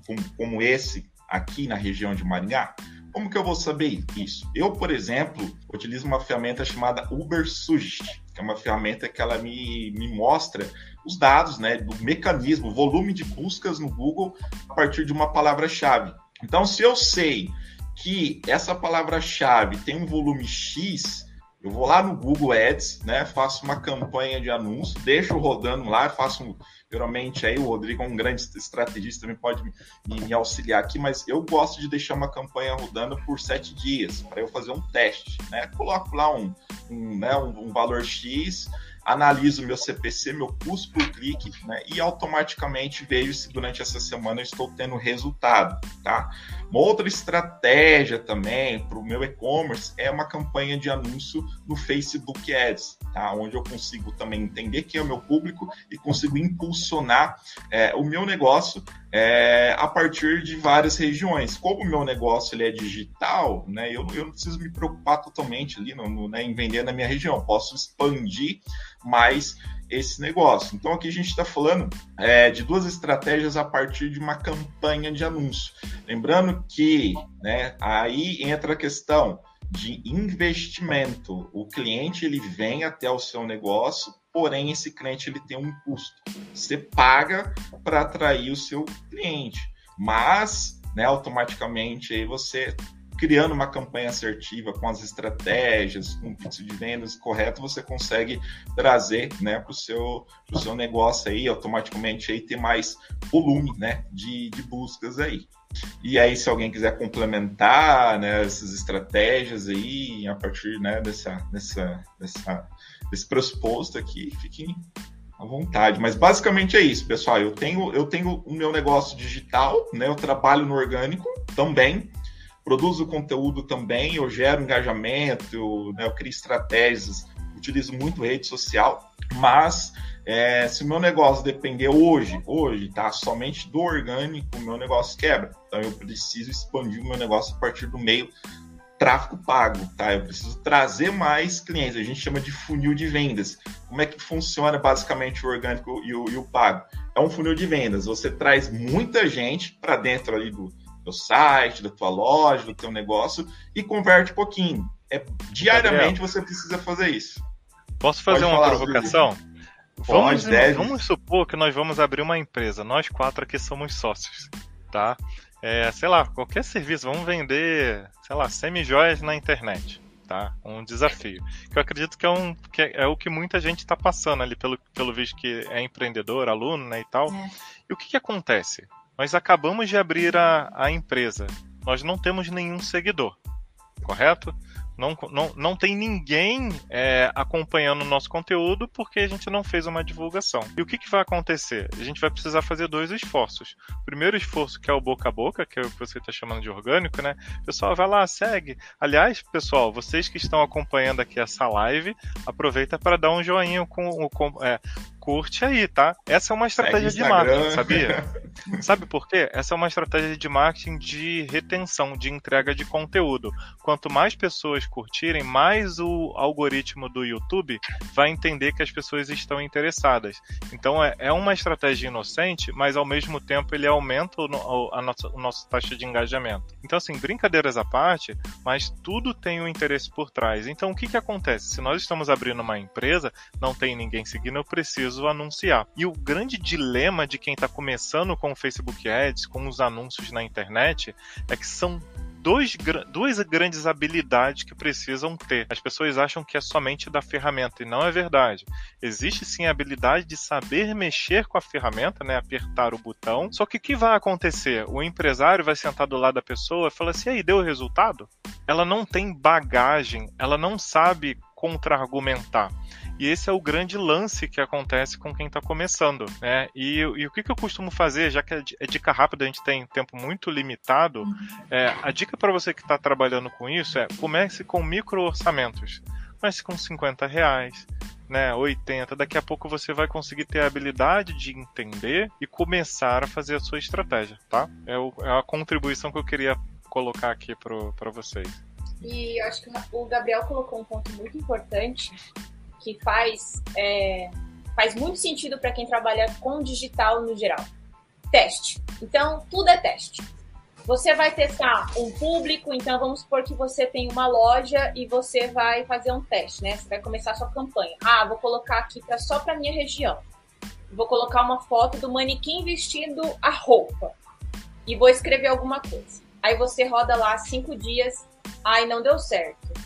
B: como, como esse aqui na região de Maringá? Como que eu vou saber isso? Eu, por exemplo, utilizo uma ferramenta chamada Uber Suggest que é uma ferramenta que ela me, me mostra os dados, né, do mecanismo, volume de buscas no Google a partir de uma palavra-chave. Então, se eu sei que essa palavra-chave tem um volume X, eu vou lá no Google Ads, né, faço uma campanha de anúncio, deixo rodando lá, faço um, geralmente aí o Rodrigo é um grande estrategista, também pode me, me, auxiliar aqui, mas eu gosto de deixar uma campanha rodando por sete dias para eu fazer um teste, né? Coloco lá um, um, né, um, um valor X, analiso meu CPC, meu custo por clique, né, e automaticamente vejo se durante essa semana eu estou tendo resultado, tá? Uma outra estratégia também para o meu e-commerce é uma campanha de anúncio no Facebook Ads, tá? Onde eu consigo também entender quem é o meu público e consigo impulsionar é, o meu negócio é, a partir de várias regiões. Como o meu negócio ele é digital, né, eu, eu não preciso me preocupar totalmente ali no, no, né, em vender na minha região. Posso expandir mais esse negócio. Então aqui a gente está falando é, de duas estratégias a partir de uma campanha de anúncio. Lembrando que né, aí entra a questão de investimento. O cliente ele vem até o seu negócio, porém esse cliente ele tem um custo. Você paga para atrair o seu cliente, mas né, automaticamente aí você criando uma campanha assertiva com as estratégias, com o pitch de vendas correto, você consegue trazer né, para o seu, seu negócio aí, automaticamente aí ter mais volume né, de, de buscas aí. E aí, se alguém quiser complementar né, essas estratégias aí, a partir né, dessa, dessa, dessa, desse pressuposto aqui, fiquem à vontade. Mas basicamente é isso, pessoal. Eu tenho, eu tenho o meu negócio digital, né? Eu trabalho no orgânico também produzo conteúdo também, eu gero engajamento, eu, né, eu crio estratégias, utilizo muito rede social, mas é, se o meu negócio depender hoje, hoje, tá, somente do orgânico, o meu negócio quebra. Então eu preciso expandir o meu negócio a partir do meio tráfego pago, tá? Eu preciso trazer mais clientes. A gente chama de funil de vendas. Como é que funciona basicamente o orgânico e o, e o pago? É um funil de vendas. Você traz muita gente para dentro ali do, teu site, da tua loja, do teu negócio e converte um pouquinho. É, diariamente Gabriel, você precisa fazer isso.
C: Posso fazer Pode uma provocação? Vamos, Pode, vamos supor que nós vamos abrir uma empresa. Nós quatro aqui somos sócios, tá? É, sei lá, qualquer serviço, vamos vender, sei lá, semi-joias na internet, tá? Um desafio. Que eu acredito que é, um, que é, é o que muita gente está passando ali, pelo, pelo visto que é empreendedor, aluno, né, e tal. É. E o que, que acontece? Nós acabamos de abrir a, a empresa. Nós não temos nenhum seguidor, correto? Não, não, não tem ninguém é, acompanhando o nosso conteúdo porque a gente não fez uma divulgação. E o que, que vai acontecer? A gente vai precisar fazer dois esforços. O primeiro esforço, que é o boca a boca, que é o que você está chamando de orgânico, né? Pessoal vai lá, segue. Aliás, pessoal, vocês que estão acompanhando aqui essa live, aproveita para dar um joinha com, com é, curte aí, tá? Essa é uma estratégia de marketing, sabia? Sabe por quê? Essa é uma estratégia de marketing de retenção, de entrega de conteúdo. Quanto mais pessoas curtirem, mais o algoritmo do YouTube vai entender que as pessoas estão interessadas. Então é, é uma estratégia inocente, mas ao mesmo tempo ele aumenta o, a nossa, a nossa taxa de engajamento. Então, assim, brincadeiras à parte, mas tudo tem um interesse por trás. Então, o que, que acontece? Se nós estamos abrindo uma empresa, não tem ninguém seguindo, eu preciso preciso anunciar. E o grande dilema de quem está começando com o Facebook Ads, com os anúncios na internet, é que são dois, duas grandes habilidades que precisam ter. As pessoas acham que é somente da ferramenta e não é verdade. Existe sim a habilidade de saber mexer com a ferramenta, né, apertar o botão. Só que o que vai acontecer? O empresário vai sentar do lado da pessoa e falar assim: "E aí, deu resultado?" Ela não tem bagagem, ela não sabe contra-argumentar. E esse é o grande lance que acontece com quem está começando. Né? E, e, o que, que, eu costumo fazer, já que é, é dica rápida, a gente tem tempo muito limitado, uhum. é, a dica para você que está trabalhando com isso é comece com micro orçamentos. Comece com 50 reais, né, 80, daqui a pouco você vai conseguir ter a habilidade de entender e começar a fazer a sua estratégia, tá? É, o, é a contribuição que eu queria colocar aqui para vocês.
D: E acho que o Gabriel colocou um ponto muito importante que faz, é, faz muito sentido para quem trabalha com digital no geral. Teste. Então, tudo é teste. Você vai testar um público, então vamos supor que você tem uma loja e você vai fazer um teste, né? Você vai começar a sua campanha. Ah, vou colocar aqui pra, só para minha região. Vou colocar uma foto do manequim vestindo a roupa e vou escrever alguma coisa. Aí você roda lá cinco dias, ai não deu certo.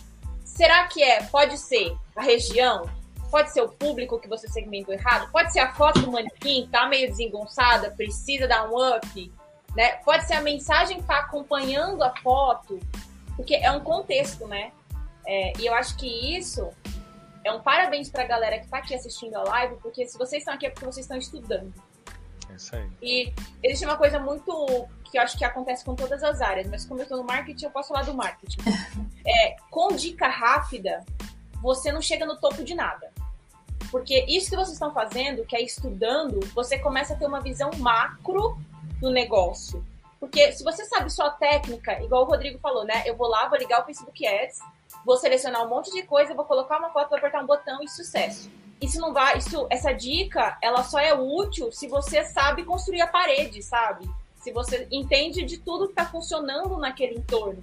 D: Será que é? Pode ser a região? Pode ser o público que você segmentou errado? Pode ser a foto do manequim, tá meio desengonçada, precisa dar um up? Né? Pode ser a mensagem que tá acompanhando a foto, porque é um contexto, né? É, e eu acho que isso é um parabéns para a galera que está aqui assistindo a live, porque se vocês estão aqui é porque vocês estão estudando. E existe uma coisa muito que eu acho que acontece com todas as áreas, mas como eu estou no marketing, eu posso falar do marketing. É, com dica rápida, você não chega no topo de nada. Porque isso que vocês estão fazendo, que é estudando, você começa a ter uma visão macro do negócio. Porque se você sabe só a técnica, igual o Rodrigo falou, né? Eu vou lá, vou ligar o Facebook Ads, vou selecionar um monte de coisa, vou colocar uma foto, vou apertar um botão e sucesso. Isso não vai, isso, essa dica, ela só é útil se você sabe construir a parede, sabe? Se você entende de tudo que está funcionando naquele entorno.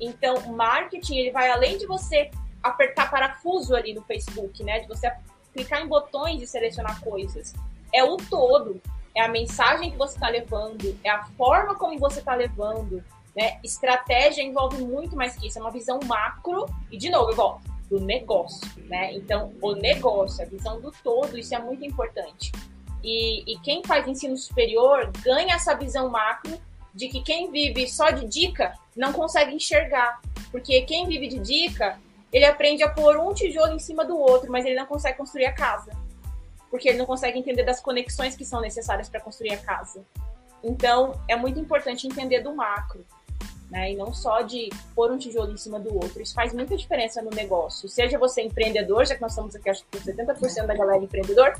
D: Então, o marketing, ele vai além de você apertar parafuso ali no Facebook, né? De você clicar em botões e selecionar coisas. É o todo. É a mensagem que você está levando, é a forma como você está levando. Né? Estratégia envolve muito mais que isso, é uma visão macro. E, de novo, eu volto do negócio, né? Então, o negócio, a visão do todo, isso é muito importante. E, e quem faz ensino superior ganha essa visão macro de que quem vive só de dica não consegue enxergar. Porque quem vive de dica, ele aprende a pôr um tijolo em cima do outro, mas ele não consegue construir a casa. Porque ele não consegue entender das conexões que são necessárias para construir a casa. Então, é muito importante entender do macro né? E não só de pôr um tijolo em cima do outro. Isso faz muita diferença no negócio. Seja você empreendedor, já que nós estamos aqui, acho que 70% da galera é empreendedor,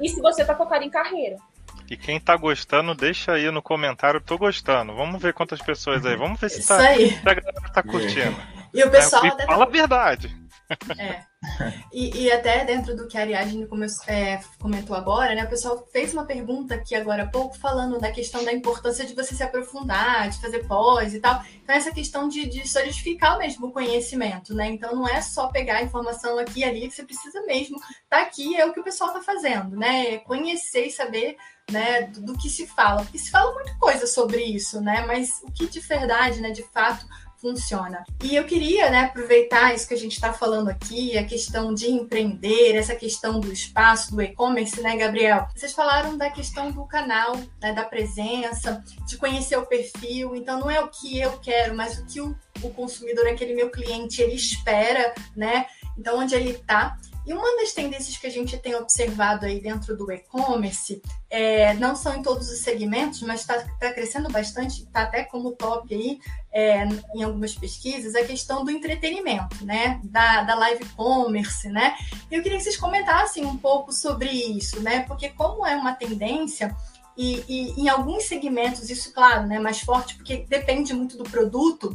D: e se você está focado em carreira.
C: E quem tá gostando, deixa aí no comentário, tô gostando. Vamos ver quantas pessoas aí. Vamos ver se, tá,
A: se
C: a galera tá curtindo.
A: E o pessoal.
C: É, fala a verdade.
A: É. E, e, até dentro do que a Ariadne é, comentou agora, né? O pessoal fez uma pergunta aqui agora há pouco falando da questão da importância de você se aprofundar, de fazer pós e tal. Então, essa questão de, de solidificar mesmo o conhecimento, né? Então, não é só pegar a informação aqui e ali, você precisa mesmo tá aqui, é o que o pessoal tá fazendo, né? É conhecer e saber né, do, do, que se fala. Porque se fala muita coisa sobre isso, né? Mas o que de verdade, né, de fato, funciona. E eu queria né, aproveitar isso que a gente está falando aqui, a questão de empreender, essa questão do espaço, do e-commerce, né, Gabriel? Vocês falaram da questão do canal, né, da presença, de conhecer o perfil. Então, não é o que eu quero, mas o que o, o consumidor, aquele meu cliente, ele espera, né? Então, onde ele está. E uma das tendências que a gente tem observado aí dentro do e-commerce, é, não são em todos os segmentos, mas está tá crescendo bastante, está até como top aí é, em algumas pesquisas, a questão do entretenimento, né? Da, da live commerce, né? Eu queria que vocês comentassem um pouco sobre isso, né? Porque como é uma tendência, e, e, em alguns segmentos, isso, claro, né, mais forte, porque depende muito do produto,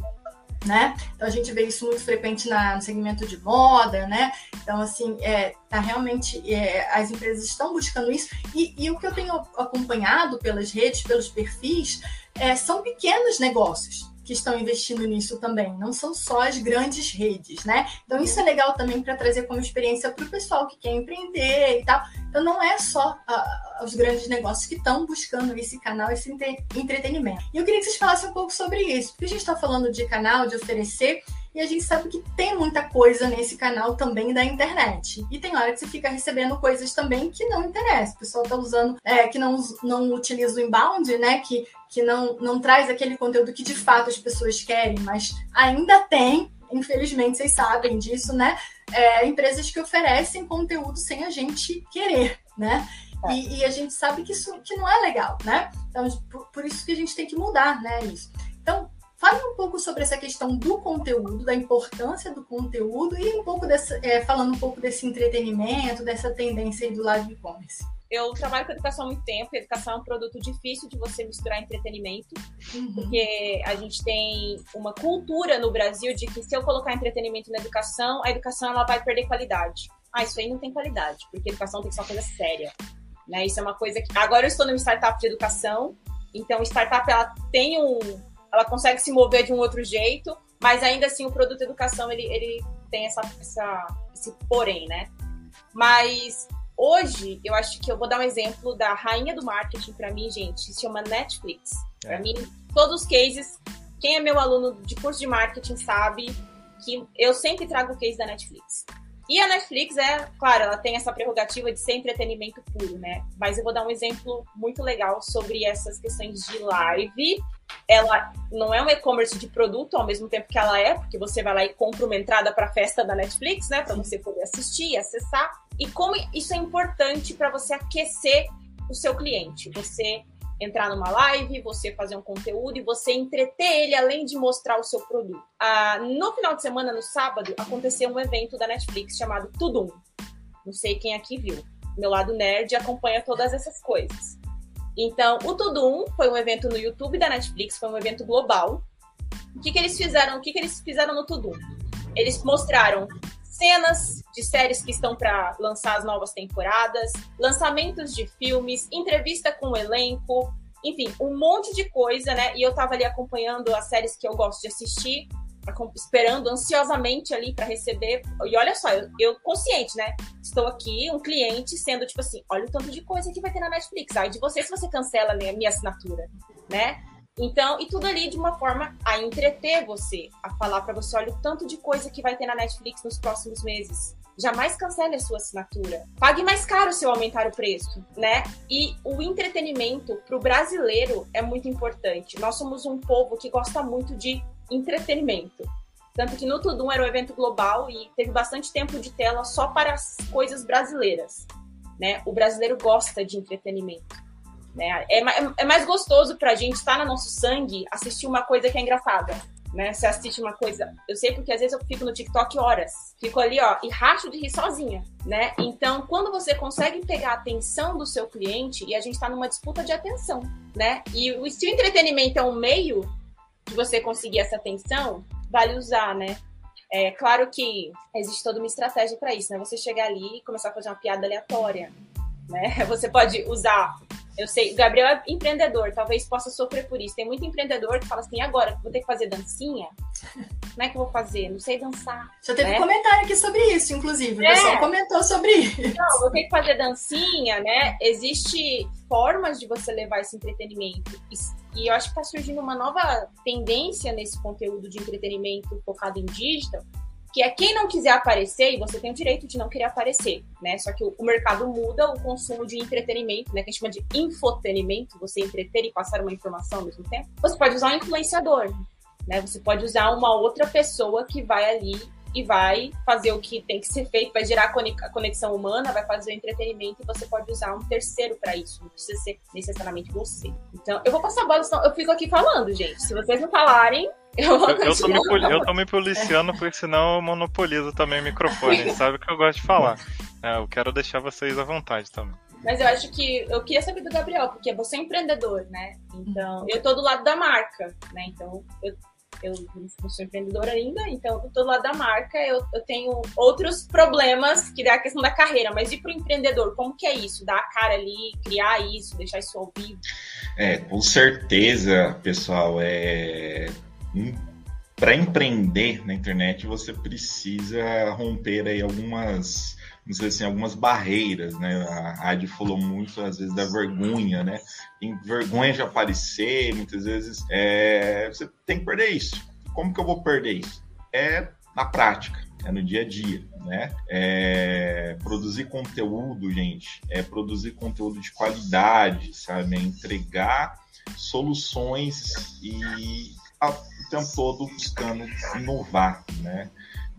A: né? Então a gente vê isso muito frequente na, no segmento de moda, né? Então, assim, é, tá realmente é, as empresas estão buscando isso. E, e, o que eu tenho acompanhado pelas redes, pelos perfis, é, são pequenos negócios que estão investindo nisso também. Não são só as grandes redes, né? Então isso é legal também para trazer como experiência para o pessoal que quer empreender e tal. Então não é só uh, os grandes negócios que estão buscando esse canal, esse entretenimento. E eu queria que vocês falassem um pouco sobre isso, porque a gente está falando de canal, de oferecer e a gente sabe que tem muita coisa nesse canal também da internet. E tem hora que você fica recebendo coisas também que não interessam. O pessoal tá usando, é, que não, não utiliza o inbound, né? Que, que não, não traz aquele conteúdo que de fato as pessoas querem, mas ainda tem, infelizmente vocês sabem disso, né? É, empresas que oferecem conteúdo sem a gente querer, né? É. E, e, a gente sabe que isso que não é legal, né? Então, por, por isso que a gente tem que mudar, né? Isso. Então, Fale um pouco sobre essa questão do conteúdo, da importância do conteúdo e um pouco dessa, é, falando um pouco desse entretenimento, dessa tendência aí do live e-commerce.
D: Eu trabalho com educação há muito tempo. Educação é um produto difícil de você misturar entretenimento, uhum. porque a gente tem uma cultura no Brasil de que se eu colocar entretenimento na educação, a educação ela vai perder qualidade. Ah, isso aí não tem qualidade, porque educação tem que ser uma coisa séria. Né? Isso é uma coisa que. Agora eu estou numa startup de educação, então startup ela tem um, ela consegue se mover de um outro jeito, mas ainda assim o produto educação ele, ele tem essa, essa, esse porém, né? Mas hoje eu acho que eu vou dar um exemplo da rainha do marketing para mim, gente, se chama Netflix. É. Para mim, todos os cases, quem é meu aluno de curso de marketing sabe que eu sempre trago o case da Netflix. E a Netflix é, claro, ela tem essa prerrogativa de ser entretenimento puro, né? Mas eu vou dar um exemplo muito legal sobre essas questões de live. Ela não é um e-commerce de produto ao mesmo tempo que ela é, porque você vai lá e compra uma entrada para a festa da Netflix, né, para você poder assistir acessar. E como isso é importante para você aquecer o seu cliente, você entrar numa live, você fazer um conteúdo e você entreter ele além de mostrar o seu produto. Ah, no final de semana, no sábado, aconteceu um evento da Netflix chamado Tudum. Não sei quem aqui viu. Meu lado nerd acompanha todas essas coisas. Então, o Tudum foi um evento no YouTube da Netflix, foi um evento global. O que, que eles fizeram? O que, que eles fizeram no Tudum? Eles mostraram cenas de séries que estão para lançar as novas temporadas, lançamentos de filmes, entrevista com o elenco, enfim, um monte de coisa, né? E eu tava ali acompanhando as séries que eu gosto de assistir, esperando ansiosamente ali para receber. E olha só, eu, eu, consciente, né? Estou aqui, um cliente, sendo tipo assim: olha o tanto de coisa que vai ter na Netflix. Aí de você se você cancela a minha assinatura, né? Então, e tudo ali de uma forma a entreter você, a falar para você: olha o tanto de coisa que vai ter na Netflix nos próximos meses. Jamais cancele a sua assinatura. Pague mais caro se eu aumentar o preço, né? E o entretenimento para o brasileiro é muito importante. Nós somos um povo que gosta muito de entretenimento. Tanto que no Tudum era um evento global e teve bastante tempo de tela só para as coisas brasileiras. Né? O brasileiro gosta de entretenimento. Né? É, é mais gostoso para a gente estar tá no nosso sangue assistir uma coisa que é engraçada né? Você assiste uma coisa. Eu sei porque às vezes eu fico no TikTok horas. Fico ali, ó, e racho de rir sozinha, né? Então, quando você consegue pegar a atenção do seu cliente, e a gente tá numa disputa de atenção, né? E o, se o entretenimento é um meio de você conseguir essa atenção, vale usar, né? É claro que existe toda uma estratégia para isso, né? Você chegar ali e começar a fazer uma piada aleatória, né? Você pode usar eu sei, o Gabriel é empreendedor, talvez possa sofrer por isso. Tem muito empreendedor que fala assim: agora, vou ter que fazer dancinha? Como é que eu vou fazer? Não sei dançar.
A: Já teve né? um comentário aqui sobre isso, inclusive. O é. pessoal comentou sobre isso.
D: Não, vou ter que fazer dancinha, né? Existe formas de você levar esse entretenimento. E eu acho que está surgindo uma nova tendência nesse conteúdo de entretenimento focado em digital, que é quem não quiser aparecer, e você tem o direito de não querer aparecer, né? Só que o, o mercado muda o consumo de entretenimento, né? Que a gente chama de infotenimento, você entreter e passar uma informação ao mesmo tempo. Você pode usar um influenciador, né? Você pode usar uma outra pessoa que vai ali e vai fazer o que tem que ser feito, vai gerar a conexão humana, vai fazer o entretenimento e você pode usar um terceiro para isso, não precisa ser necessariamente você. Então, eu vou passar a bola, eu fico aqui falando, gente. Se vocês não falarem, eu, eu,
C: eu, tô me, eu tô me policiando, porque senão eu monopolizo também o microfone, sabe o que eu gosto de falar. É, eu quero deixar vocês à vontade também.
D: Mas eu acho que eu queria saber do Gabriel, porque você é empreendedor, né? Então, eu tô do lado da marca, né? Então, eu, eu não sou empreendedora ainda, então do lado da marca, eu, eu tenho outros problemas que é a questão da carreira, mas e pro empreendedor, como que é isso? Dar a cara ali, criar isso, deixar isso ao vivo?
B: É, com certeza, pessoal, é para empreender na internet você precisa romper aí algumas dizer assim, algumas barreiras, né? A Adi falou muito, às vezes, da vergonha, né? Tem vergonha de aparecer, muitas vezes é, você tem que perder isso. Como que eu vou perder isso? É na prática, é no dia a dia, né? É, produzir conteúdo, gente, é produzir conteúdo de qualidade, sabe? É entregar soluções e o tempo todo buscando inovar, né?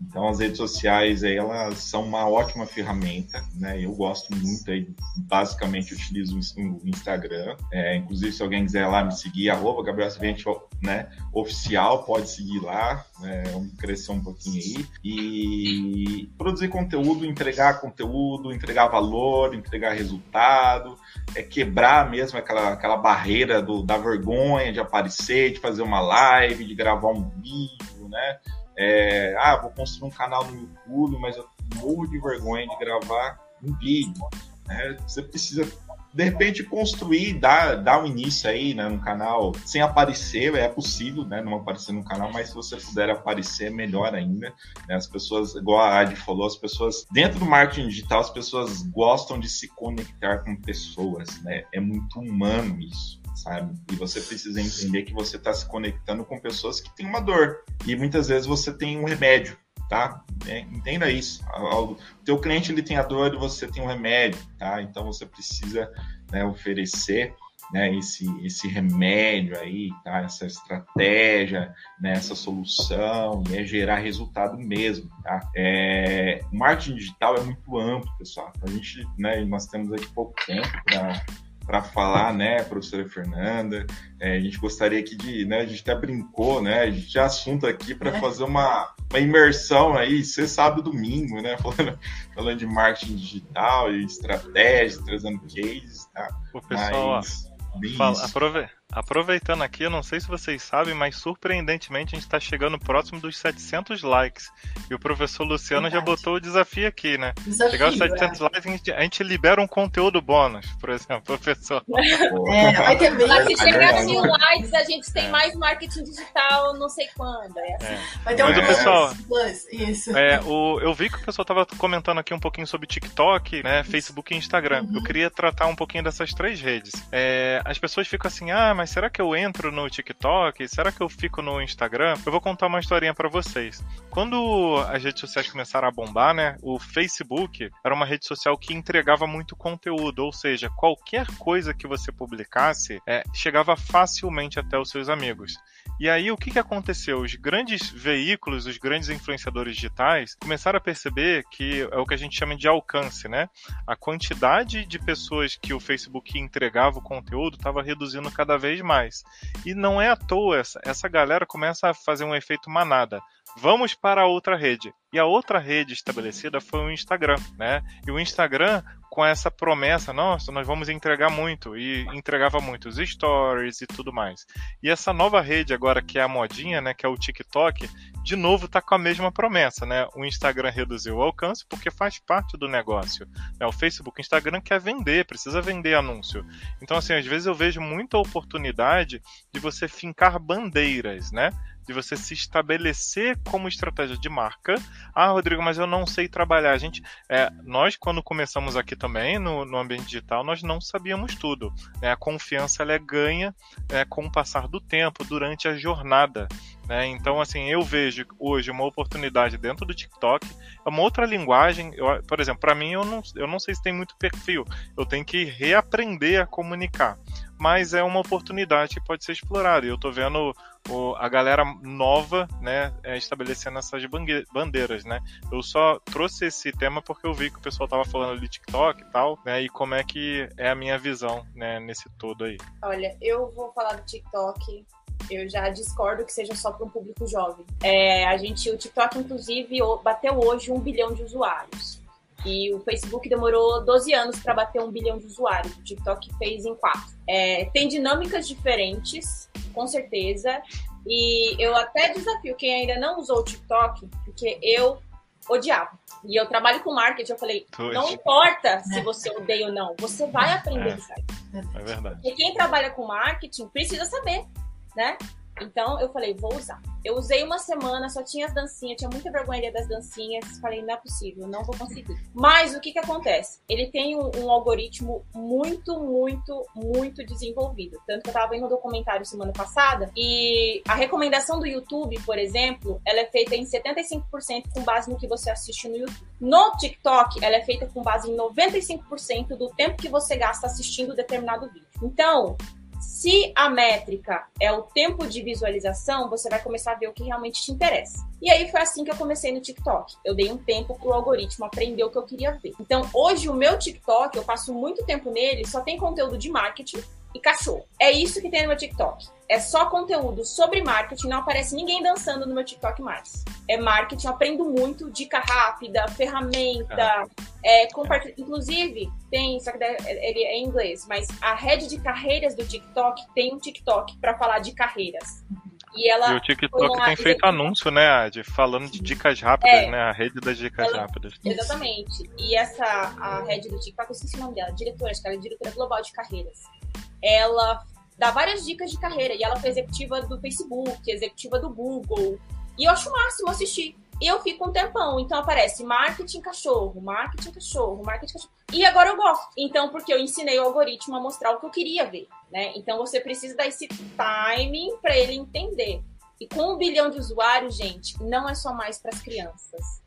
B: Então as redes sociais elas são uma ótima ferramenta, né? Eu gosto muito aí, basicamente utilizo o Instagram. É, inclusive se alguém quiser lá me seguir, arroba Gabriel Silvente, né? Oficial, pode seguir lá, né? vamos crescer um pouquinho aí. E produzir conteúdo, entregar conteúdo, entregar valor, entregar resultado, é quebrar mesmo aquela, aquela barreira do, da vergonha de aparecer, de fazer uma live, de gravar um vídeo, né? É, ah, vou construir um canal no YouTube, mas eu morro de vergonha de gravar um vídeo. Né? Você precisa, de repente, construir, dar, dar um início aí né, no canal sem aparecer, é possível né, não aparecer no canal, mas se você puder aparecer, melhor ainda. Né? As pessoas, igual a Adi falou, as pessoas, dentro do marketing digital, as pessoas gostam de se conectar com pessoas, né? É muito humano isso sabe? E você precisa entender que você está se conectando com pessoas que têm uma dor. E muitas vezes você tem um remédio, tá? É, entenda isso. O teu cliente ele tem a dor e você tem um remédio, tá? Então você precisa né, oferecer né, esse, esse remédio aí, tá? essa estratégia, né, essa solução, e é gerar resultado mesmo. Tá? É, o marketing digital é muito amplo, pessoal. A gente, né, nós temos aqui pouco tempo para para falar, né, professora Fernanda. É, a gente gostaria aqui de, né, a gente até brincou, né, a gente tinha assunto aqui para é. fazer uma, uma imersão aí, você sabe, domingo, né, falando, falando de marketing digital e estratégia, trazendo cases, tá?
C: O pessoal, Mas, fala, aprove Aproveitando aqui, eu não sei se vocês sabem, mas surpreendentemente a gente está chegando próximo dos 700 likes. E o professor Luciano Verdade. já botou o desafio aqui, né? Desafio, Chegar aos 700 é. likes, a gente, a gente, libera um conteúdo bônus, por exemplo, professor.
D: É, vai ter bem. Mas se chegar a mil likes, a gente tem é. mais marketing digital, não sei quando. É assim.
C: é. Vai ter um mas o pessoal, Isso. É, o, eu vi que o pessoal estava comentando aqui um pouquinho sobre TikTok, né, Facebook e Instagram. Uhum. Eu queria tratar um pouquinho dessas três redes. É, as pessoas ficam assim, ah, mas será que eu entro no TikTok? Será que eu fico no Instagram? Eu vou contar uma historinha para vocês. Quando as redes sociais começaram a bombar, né, o Facebook era uma rede social que entregava muito conteúdo, ou seja, qualquer coisa que você publicasse é, chegava facilmente até os seus amigos. E aí o que, que aconteceu? Os grandes veículos, os grandes influenciadores digitais começaram a perceber que é o que a gente chama de alcance, né? A quantidade de pessoas que o Facebook entregava o conteúdo estava reduzindo cada vez mais. E não é à toa, essa, essa galera começa a fazer um efeito manada vamos para outra rede. E a outra rede estabelecida foi o Instagram, né? E o Instagram com essa promessa, nossa, nós vamos entregar muito e entregava muitos stories e tudo mais. E essa nova rede agora que é a modinha, né, que é o TikTok, de novo está com a mesma promessa, né? O Instagram reduziu o alcance porque faz parte do negócio. Né? O Facebook, o Instagram quer vender, precisa vender anúncio. Então, assim, às vezes eu vejo muita oportunidade de você fincar bandeiras, né? De você se estabelecer como estratégia de marca. Ah, Rodrigo, mas eu não sei trabalhar. A gente, é, nós quando começamos aqui também no, no ambiente digital, nós não sabíamos tudo. Né? A confiança ela é ganha é, com o passar do tempo, durante a jornada. Né? Então, assim, eu vejo hoje uma oportunidade dentro do TikTok, é uma outra linguagem. Eu, por exemplo, para mim, eu não, eu não sei se tem muito perfil. Eu tenho que reaprender a comunicar mas é uma oportunidade que pode ser explorada. E eu estou vendo o, a galera nova, né, é, estabelecendo essas bandeiras, né. Eu só trouxe esse tema porque eu vi que o pessoal tava falando de TikTok e tal, né, e como é que é a minha visão, né, nesse todo aí.
D: Olha, eu vou falar do TikTok eu já discordo que seja só para um público jovem. É, a gente, o TikTok, inclusive, bateu hoje um bilhão de usuários. E o Facebook demorou 12 anos para bater um bilhão de usuários. O TikTok fez em quatro. É, tem dinâmicas diferentes, com certeza. E eu até desafio quem ainda não usou o TikTok, porque eu odiava. E eu trabalho com marketing, eu falei, não importa se você odeia ou não, você vai aprender
C: é,
D: isso
C: aí. É verdade.
D: E quem trabalha com marketing precisa saber, né? Então eu falei, vou usar. Eu usei uma semana, só tinha as dancinhas, tinha muita vergonha das dancinhas. Falei, não é possível, não vou conseguir. Mas o que que acontece? Ele tem um, um algoritmo muito, muito, muito desenvolvido. Tanto que eu tava vendo um documentário semana passada e a recomendação do YouTube, por exemplo, ela é feita em 75% com base no que você assiste no YouTube. No TikTok, ela é feita com base em 95% do tempo que você gasta assistindo determinado vídeo. Então, se a métrica é o tempo de visualização, você vai começar a ver o que realmente te interessa. E aí foi assim que eu comecei no TikTok. Eu dei um tempo pro algoritmo aprender o que eu queria ver. Então, hoje o meu TikTok, eu passo muito tempo nele, só tem conteúdo de marketing e cachorro. É isso que tem no meu TikTok. É só conteúdo sobre marketing, não aparece ninguém dançando no meu TikTok mais. É marketing, eu aprendo muito, dica rápida, ferramenta, é, compartilha. Inclusive, tem, só que ele é em inglês, mas a rede de carreiras do TikTok tem um TikTok para falar de carreiras.
C: E, ela e o TikTok tem feito anúncio, né, Ad? Falando de dicas rápidas, é, né? A rede das dicas ela, rápidas.
D: Exatamente. E essa, a rede do TikTok, eu esqueci o nome dela, diretora, acho que ela é diretora global de carreiras ela dá várias dicas de carreira. E ela foi executiva do Facebook, executiva do Google. E eu acho o máximo assistir. E eu fico um tempão. Então aparece marketing cachorro, marketing cachorro, marketing cachorro. E agora eu gosto. Então, porque eu ensinei o algoritmo a mostrar o que eu queria ver. Né? Então você precisa dar esse timing para ele entender. E com um bilhão de usuários, gente, não é só mais para as crianças.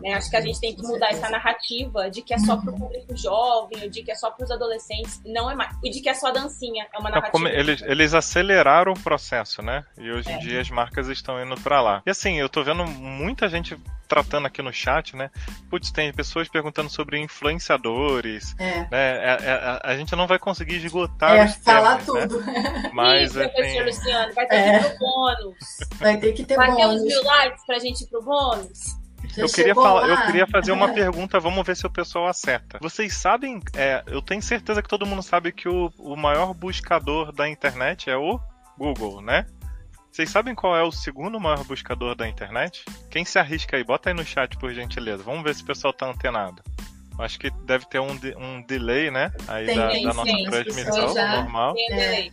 D: Né? Acho que a gente tem que mudar essa narrativa de que é só para o público jovem, ou de que é só para os adolescentes. Não é mais. E de que é só dancinha. É uma narrativa.
C: eles, eles aceleraram o processo, né? E hoje é. em dia as marcas estão indo para lá. E assim, eu tô vendo muita gente tratando aqui no chat, né? Putz, tem pessoas perguntando sobre influenciadores. É. Né? É, é, a, a, gente não vai conseguir esgotar
A: é, falar temas, né? tudo.
D: Né? Mas, assim... professor Luciano, vai ter é. que ir pro bônus.
A: Vai ter que ter
D: vai
A: bônus. Vai
D: ter uns mil likes pra gente ir pro bônus?
C: Eu queria, falar, eu queria fazer uma pergunta, vamos ver se o pessoal acerta. Vocês sabem, é, eu tenho certeza que todo mundo sabe que o, o maior buscador da internet é o Google, né? Vocês sabem qual é o segundo maior buscador da internet? Quem se arrisca aí? Bota aí no chat, por gentileza. Vamos ver se o pessoal tá antenado. Acho que deve ter um, um delay, né? Aí tem, da, da, nossa sim, transmissão normal. Tem um delay.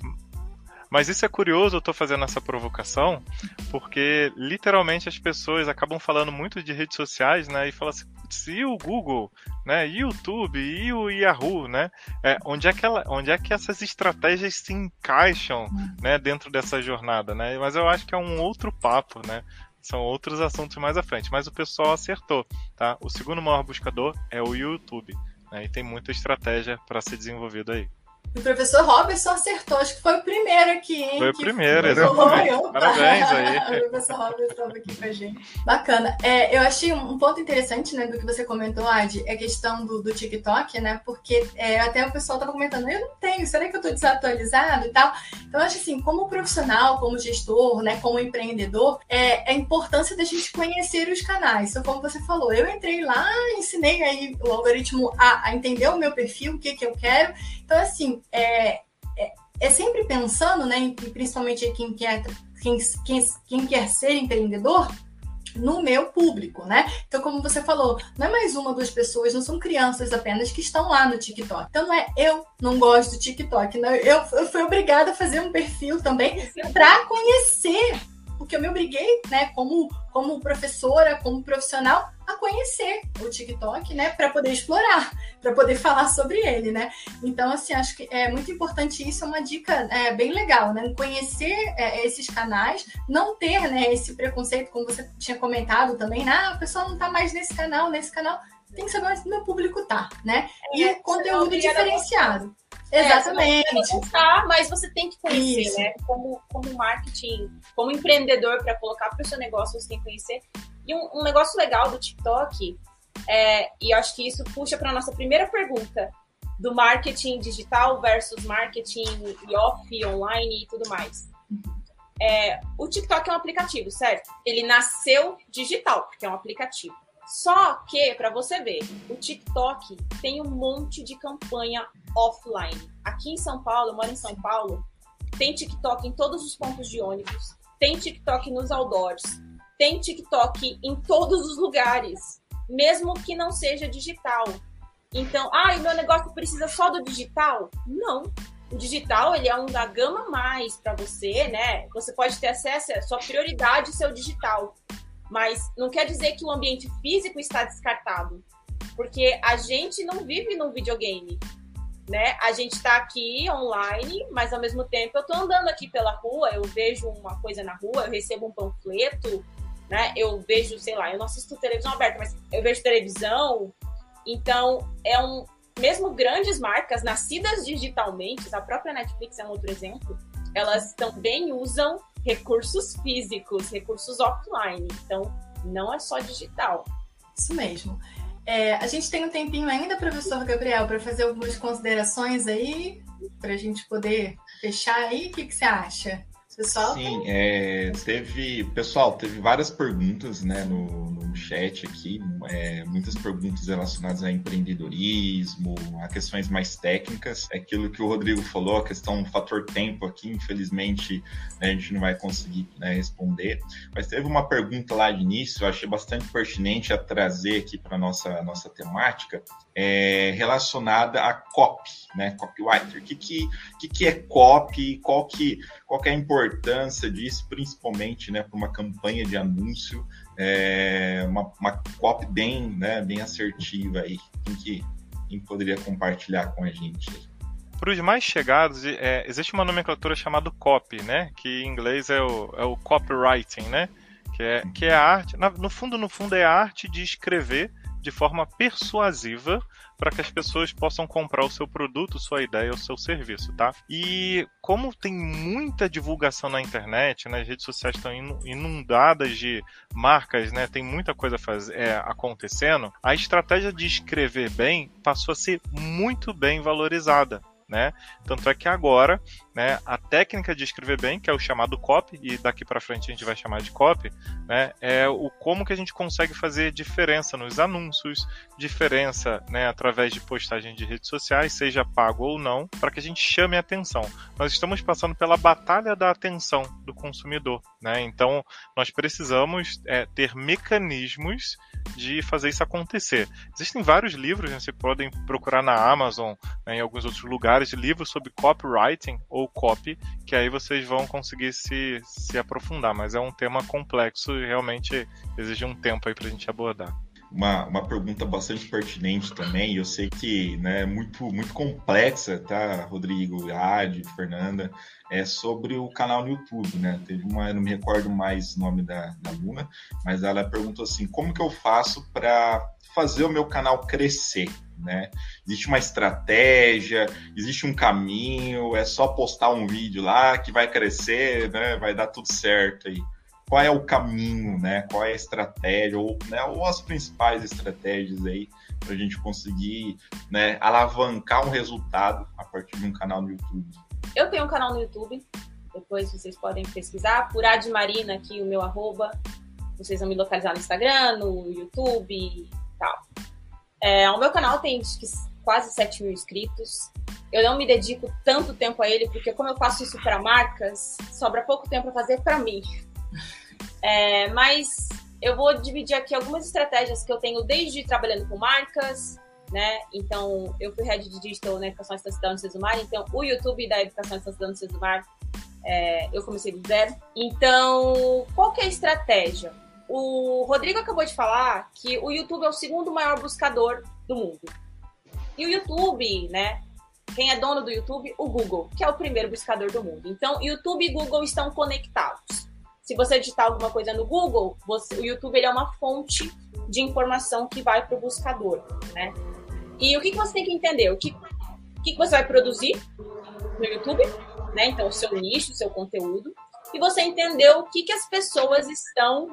C: Mas isso é curioso, eu estou fazendo essa provocação, porque literalmente as pessoas acabam falando muito de redes sociais, né? E falam assim, e o Google, né? E o YouTube, e o Yahoo, né? É, onde, é que ela, onde é que essas estratégias se encaixam, né? Dentro dessa jornada, né? Mas eu acho que é um outro papo, né? São outros assuntos mais à frente. Mas o pessoal acertou, tá? O segundo maior buscador é o YouTube. Né? E tem muita estratégia para ser desenvolvida aí.
A: O professor Robertson acertou, acho que foi o primeiro aqui, hein?
C: Foi o primeiro, exatamente. Parabéns aí.
A: o professor Robertson estava aqui com a gente. Bacana. É, eu achei um ponto interessante, né, do que você comentou, Ad, é a questão do, do TikTok, né? Porque é, até o pessoal estava comentando, eu não tenho, será que eu estou desatualizado e tal? Então, acho assim, como profissional, como gestor, né, como empreendedor, é, é a importância da gente conhecer os canais. Então, como você falou, eu entrei lá, ensinei aí o algoritmo a, a entender o meu perfil, o que, que eu quero. Então, assim, é, é, é sempre pensando, né, e principalmente quem quer, quem, quem, quem quer ser empreendedor, no meu público, né? Então, como você falou, não é mais uma duas pessoas, não são crianças apenas que estão lá no TikTok. Então, não é eu não gosto do TikTok, não. Eu, eu fui obrigada a fazer um perfil também para conhecer porque eu me obriguei, né, como, como professora, como profissional, a conhecer o TikTok, né, para poder explorar, para poder falar sobre ele, né. Então, assim, acho que é muito importante isso, é uma dica é, bem legal, né, conhecer é, esses canais, não ter, né, esse preconceito, como você tinha comentado também, né, ah, a pessoa não tá mais nesse canal, nesse canal, tem que saber onde o meu público tá, né, e é, conteúdo diferenciado. Exatamente. É,
D: você gostar, mas você tem que conhecer, Isso. né? Como, como marketing, como empreendedor, para colocar para o seu negócio, você tem que conhecer. E um, um negócio legal do TikTok, é, e acho que isso puxa para a nossa primeira pergunta, do marketing digital versus marketing off, online e tudo mais. É, o TikTok é um aplicativo, certo? Ele nasceu digital, porque é um aplicativo. Só que, para você ver, o TikTok tem um monte de campanha offline. Aqui em São Paulo, eu moro em São Paulo, tem TikTok em todos os pontos de ônibus, tem TikTok nos outdoors, tem TikTok em todos os lugares, mesmo que não seja digital. Então, ah, o meu negócio precisa só do digital? Não. O digital, ele é um da gama mais para você, né? Você pode ter acesso, a sua prioridade seu digital. Mas não quer dizer que o ambiente físico está descartado, porque a gente não vive num videogame, né? A gente está aqui online, mas ao mesmo tempo eu estou andando aqui pela rua, eu vejo uma coisa na rua, eu recebo um panfleto, né? Eu vejo, sei lá, eu não assisto televisão aberta, mas eu vejo televisão. Então, é um mesmo grandes marcas nascidas digitalmente, a própria Netflix é um outro exemplo, elas também usam recursos físicos, recursos offline. Então, não é só digital.
A: Isso mesmo. É, a gente tem um tempinho ainda, professor Gabriel, para fazer algumas considerações aí, para a gente poder fechar aí. O que, que você acha?
B: Pessoal, Sim, é, teve. Pessoal, teve várias perguntas né, no, no chat aqui, é, muitas perguntas relacionadas a empreendedorismo, a questões mais técnicas. É aquilo que o Rodrigo falou, a questão do fator tempo aqui, infelizmente né, a gente não vai conseguir né, responder. Mas teve uma pergunta lá de início, eu achei bastante pertinente a trazer aqui para a nossa, nossa temática, é, relacionada a copy, né? Copywriter. O que, que, que, que é copy? Qual que, qual que é a importância disso, principalmente né, para uma campanha de anúncio, é, uma, uma copy bem, né, bem assertiva aí. Quem, que, quem poderia compartilhar com a gente
C: Para os mais chegados, é, existe uma nomenclatura chamada copy, né? Que em inglês é o, é o copywriting, né? Que é, que é a arte, no fundo, no fundo, é a arte de escrever de forma persuasiva para que as pessoas possam comprar o seu produto, sua ideia ou seu serviço, tá? E como tem muita divulgação na internet, né, as redes sociais estão inundadas de marcas, né, tem muita coisa faz, é, acontecendo, a estratégia de escrever bem passou a ser muito bem valorizada. Né? Tanto é que agora né, a técnica de escrever bem, que é o chamado copy, e daqui para frente a gente vai chamar de copy, né, é o como que a gente consegue fazer diferença nos anúncios, diferença né, através de postagem de redes sociais, seja pago ou não, para que a gente chame a atenção. Nós estamos passando pela batalha da atenção do consumidor, né? Então nós precisamos é, ter mecanismos de fazer isso acontecer. Existem vários livros, né, você podem procurar na Amazon, né, em alguns outros lugares, livros sobre copywriting ou copy, que aí vocês vão conseguir se, se aprofundar, mas é um tema complexo e realmente exige um tempo aí para a gente abordar
B: uma, uma pergunta bastante pertinente também. Eu sei que né, é muito, muito complexa, tá, Rodrigo, Adi, Fernanda, é sobre o canal no YouTube, né? Teve uma, eu não me recordo mais o nome da, da Luna, mas ela perguntou assim: como que eu faço para fazer o meu canal crescer? Né? Existe uma estratégia, existe um caminho, é só postar um vídeo lá que vai crescer, né? Vai dar tudo certo aí qual é o caminho, né? Qual é a estratégia, ou, né, ou as principais estratégias aí para a gente conseguir né, alavancar um resultado a partir de um canal no YouTube.
D: Eu tenho um canal no YouTube, depois vocês podem pesquisar, por Admarina aqui, o meu arroba. Vocês vão me localizar no Instagram, no YouTube tal. É, o meu canal tem quase 7 mil inscritos. Eu não me dedico tanto tempo a ele, porque como eu faço isso para marcas, sobra pouco tempo para fazer para mim. É, mas eu vou dividir aqui algumas estratégias que eu tenho desde trabalhando com marcas, né? Então, eu fui head de digital na educação à distância da Unicesumar, então o YouTube da educação à distância da Unicesumar, é, eu comecei do zero. Então, qual é a estratégia? O Rodrigo acabou de falar que o YouTube é o segundo maior buscador do mundo. E o YouTube, né? Quem é dono do YouTube? O Google, que é o primeiro buscador do mundo. Então, YouTube e Google estão conectados se você digitar alguma coisa no Google, você, o YouTube é uma fonte de informação que vai para o buscador, né? E o que, que você tem que entender? O que, que, que você vai produzir no YouTube, né? Então, o seu nicho, o seu conteúdo. E você entendeu o que, que as pessoas estão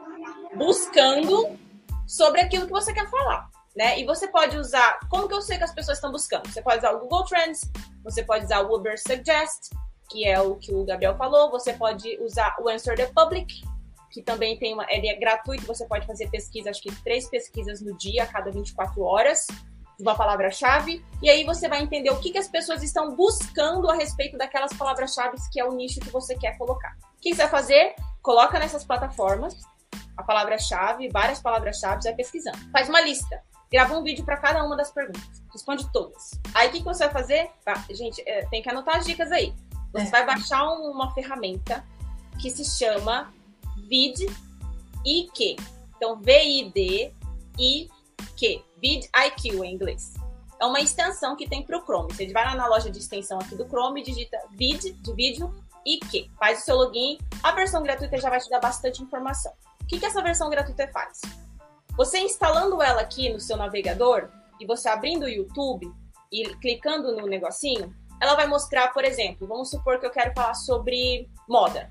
D: buscando sobre aquilo que você quer falar. Né? E você pode usar. Como que eu sei que as pessoas estão buscando? Você pode usar o Google Trends, você pode usar o Uber Suggest, que é o que o Gabriel falou. Você pode usar o Answer the Public, que também tem uma, ele é gratuito, você pode fazer pesquisa, acho que três pesquisas no dia, a cada 24 horas, uma palavra-chave, e aí você vai entender o que, que as pessoas estão buscando a respeito daquelas palavras-chave que é o nicho que você quer colocar. O que você vai fazer? Coloca nessas plataformas a palavra-chave, várias palavras-chave, vai pesquisando. Faz uma lista. Grava um vídeo para cada uma das perguntas. Responde todas. Aí o que, que você vai fazer? Ah, gente, é, tem que anotar as dicas aí. Você é. vai baixar uma ferramenta que se chama VidIQ. Então, V-I-D-I-Q. VidIQ em inglês. É uma extensão que tem para o Chrome. Você vai lá na loja de extensão aqui do Chrome e digita vid de vídeo IQ. Faz o seu login. A versão gratuita já vai te dar bastante informação. O que, que essa versão gratuita faz? Você instalando ela aqui no seu navegador e você abrindo o YouTube e clicando no negocinho, ela vai mostrar, por exemplo, vamos supor que eu quero falar sobre moda.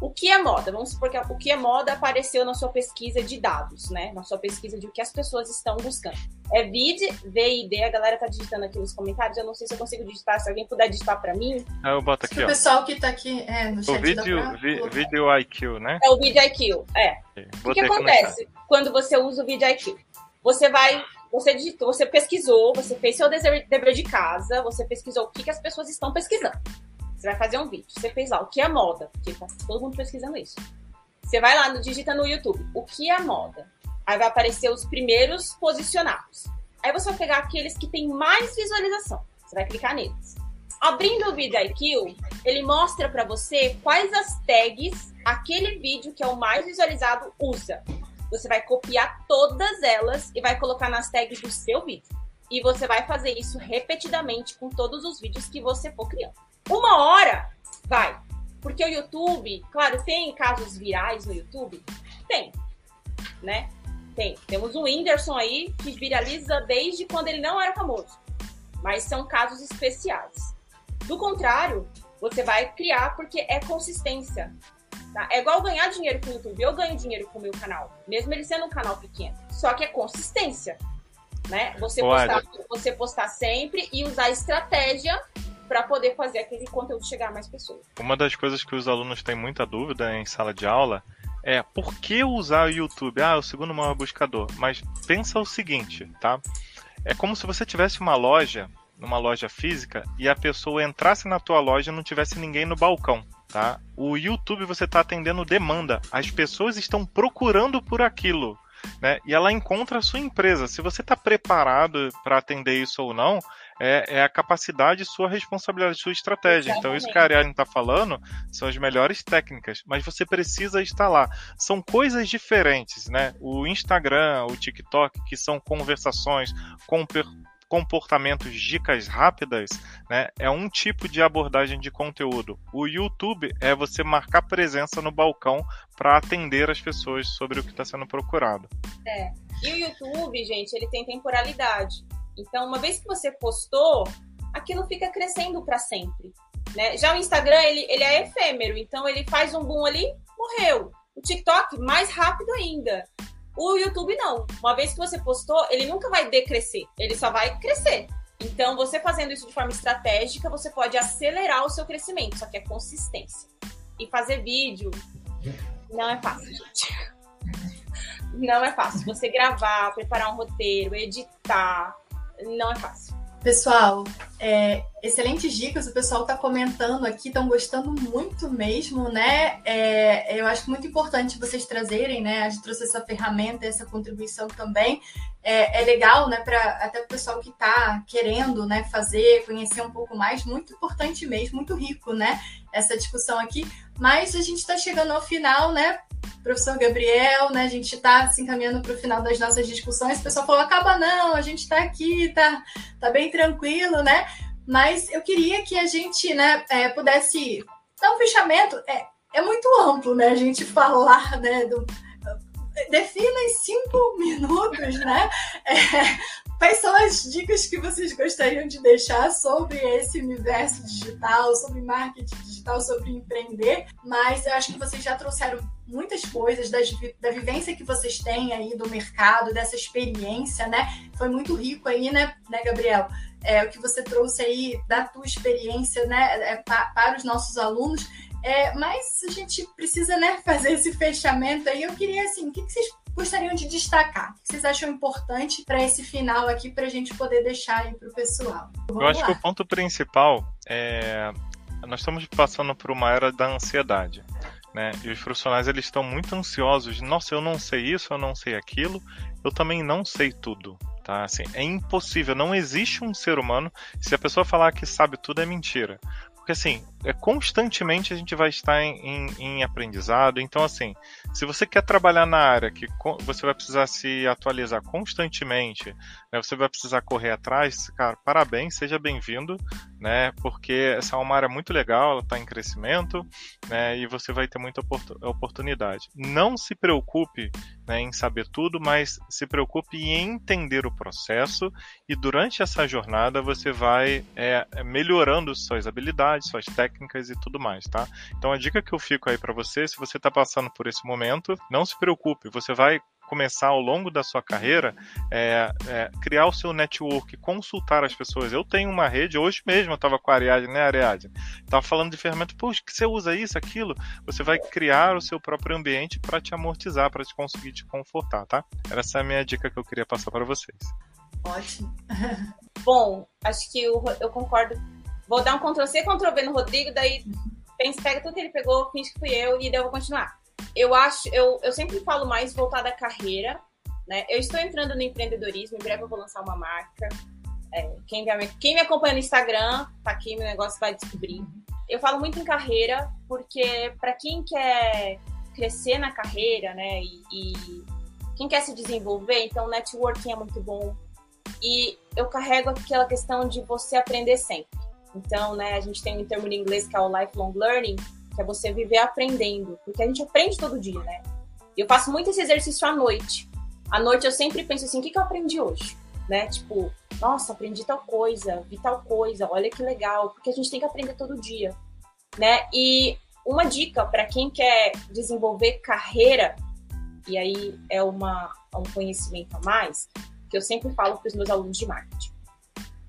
D: O que é moda? Vamos supor que o que é moda apareceu na sua pesquisa de dados, né? Na sua pesquisa de o que as pessoas estão buscando. É VID, VID, a galera tá digitando aqui nos comentários. Eu não sei se eu consigo digitar, se alguém puder digitar para mim.
C: Ah, eu boto aqui,
A: ó. O pessoal que tá aqui é, no chat.
C: O vídeo, pra... vídeo IQ, né?
D: É o vídeo IQ, é. O que, que acontece quando você usa o vídeo IQ? Você vai você digitou, você pesquisou, você fez seu dever de casa, você pesquisou o que, que as pessoas estão pesquisando. Você vai fazer um vídeo. Você fez lá o que é moda, porque tá todo mundo pesquisando isso. Você vai lá, digita no YouTube, o que é moda. Aí vai aparecer os primeiros posicionados. Aí você vai pegar aqueles que têm mais visualização. Você vai clicar neles. Abrindo o vídeo IQ, ele mostra para você quais as tags aquele vídeo que é o mais visualizado usa. Você vai copiar todas elas e vai colocar nas tags do seu vídeo. E você vai fazer isso repetidamente com todos os vídeos que você for criando. Uma hora vai. Porque o YouTube, claro, tem casos virais no YouTube? Tem. Né? Tem. Temos o Whindersson aí que viraliza desde quando ele não era famoso. Mas são casos especiais. Do contrário, você vai criar porque é consistência. Tá? É igual ganhar dinheiro com o YouTube. Eu ganho dinheiro com o meu canal, mesmo ele sendo um canal pequeno. Só que é consistência. Né? Você, postar, você postar sempre e usar estratégia para poder fazer aquele conteúdo chegar a mais pessoas.
C: Uma das coisas que os alunos têm muita dúvida em sala de aula é por que usar o YouTube? Ah, é o segundo maior buscador. Mas pensa o seguinte, tá? É como se você tivesse uma loja, numa loja física, e a pessoa entrasse na tua loja e não tivesse ninguém no balcão. Tá? O YouTube você está atendendo demanda. As pessoas estão procurando por aquilo. Né? E ela encontra a sua empresa. Se você está preparado para atender isso ou não, é, é, a capacidade, sua responsabilidade, sua estratégia. Exatamente. Então, isso que a Ariane está falando são as melhores técnicas, mas você precisa estar lá. São coisas diferentes, né? O Instagram, o TikTok, que são conversações com comportamentos, dicas rápidas, né, é um tipo de abordagem de conteúdo. O YouTube é você marcar presença no balcão para atender as pessoas sobre o que está sendo procurado.
D: É. E o YouTube, gente, ele tem temporalidade. Então, uma vez que você postou, aquilo fica crescendo para sempre. Né? Já o Instagram, ele, ele é efêmero, então ele faz um boom ali, morreu. O TikTok, mais rápido ainda. O YouTube não. Uma vez que você postou, ele nunca vai decrescer, ele só vai crescer. Então, você fazendo isso de forma estratégica, você pode acelerar o seu crescimento, só que é consistência. E fazer vídeo não é fácil, gente. Não é fácil. Você gravar, preparar um roteiro, editar, não é fácil.
A: Pessoal, é, excelentes dicas, o pessoal está comentando aqui, estão gostando muito mesmo, né? É, eu acho muito importante vocês trazerem, né? A gente trouxe essa ferramenta, essa contribuição também. É, é legal, né? Para até o pessoal que está querendo, né? Fazer, conhecer um pouco mais, muito importante mesmo, muito rico, né? Essa discussão aqui. Mas a gente está chegando ao final, né? Professor Gabriel, né? A gente está se encaminhando para o final das nossas discussões. O pessoal falou: acaba não, a gente está aqui, tá, tá bem tranquilo, né? Mas eu queria que a gente, né, é, pudesse dar um fechamento. É, é muito amplo, né? A gente falar, né? Do, defina em cinco minutos, né? É, Quais são as dicas que vocês gostariam de deixar sobre esse universo digital, sobre marketing digital, sobre empreender? Mas eu acho que vocês já trouxeram muitas coisas das, da vivência que vocês têm aí do mercado, dessa experiência, né? Foi muito rico aí, né, né Gabriel? É, o que você trouxe aí da tua experiência, né, é, pa, para os nossos alunos. É, mas a gente precisa, né, fazer esse fechamento aí. Eu queria, assim, o que, que vocês gostariam de destacar? O que vocês acham importante para esse final aqui, para a gente poder deixar aí para o pessoal?
C: Vamos Eu acho lá. que o ponto principal é. Nós estamos passando por uma era da ansiedade. Né? E os profissionais eles estão muito ansiosos. Nossa, eu não sei isso, eu não sei aquilo, eu também não sei tudo. Tá? Assim, é impossível, não existe um ser humano. Se a pessoa falar que sabe tudo, é mentira. Porque assim, é, constantemente a gente vai estar em, em, em, aprendizado. Então, assim, se você quer trabalhar na área que você vai precisar se atualizar constantemente, né, você vai precisar correr atrás, cara, parabéns, seja bem-vindo, né? Porque essa é uma área muito legal, ela está em crescimento, né? E você vai ter muita oportunidade. Não se preocupe né, em saber tudo, mas se preocupe em entender o processo e durante essa jornada você vai é, melhorando suas habilidades, suas técnicas e tudo mais, tá? Então a dica que eu fico aí para você, se você está passando por esse momento, não se preocupe, você vai começar ao longo da sua carreira é, é, criar o seu network, consultar as pessoas. Eu tenho uma rede, hoje mesmo eu estava com a Ariadne, né, Ariadne? Estava falando de ferramenta, poxa, que você usa isso, aquilo. Você vai criar o seu próprio ambiente para te amortizar, para te conseguir te confortar, tá? Essa é a minha dica que eu queria passar para vocês.
A: Ótimo.
D: Bom, acho que eu, eu concordo. Vou dar um Ctrl-C, Ctrl-V no Rodrigo, daí pensa, pega tudo que ele pegou, finge que fui eu e daí eu vou continuar eu acho, eu, eu sempre falo mais voltada à carreira, né? Eu estou entrando no empreendedorismo, em breve eu vou lançar uma marca. É, quem, me, quem me acompanha no Instagram, tá aqui, meu negócio vai descobrir. Eu falo muito em carreira, porque para quem quer crescer na carreira, né, e, e quem quer se desenvolver, então networking é muito bom. E eu carrego aquela questão de você aprender sempre. Então, né, a gente tem um termo em inglês que é o lifelong learning, que é você viver aprendendo, porque a gente aprende todo dia, né? Eu faço muito esse exercício à noite. À noite eu sempre penso assim, o que, que eu aprendi hoje? Né? Tipo, nossa, aprendi tal coisa, vi tal coisa, olha que legal, porque a gente tem que aprender todo dia, né? E uma dica para quem quer desenvolver carreira, e aí é uma, um conhecimento a mais, que eu sempre falo para os meus alunos de marketing.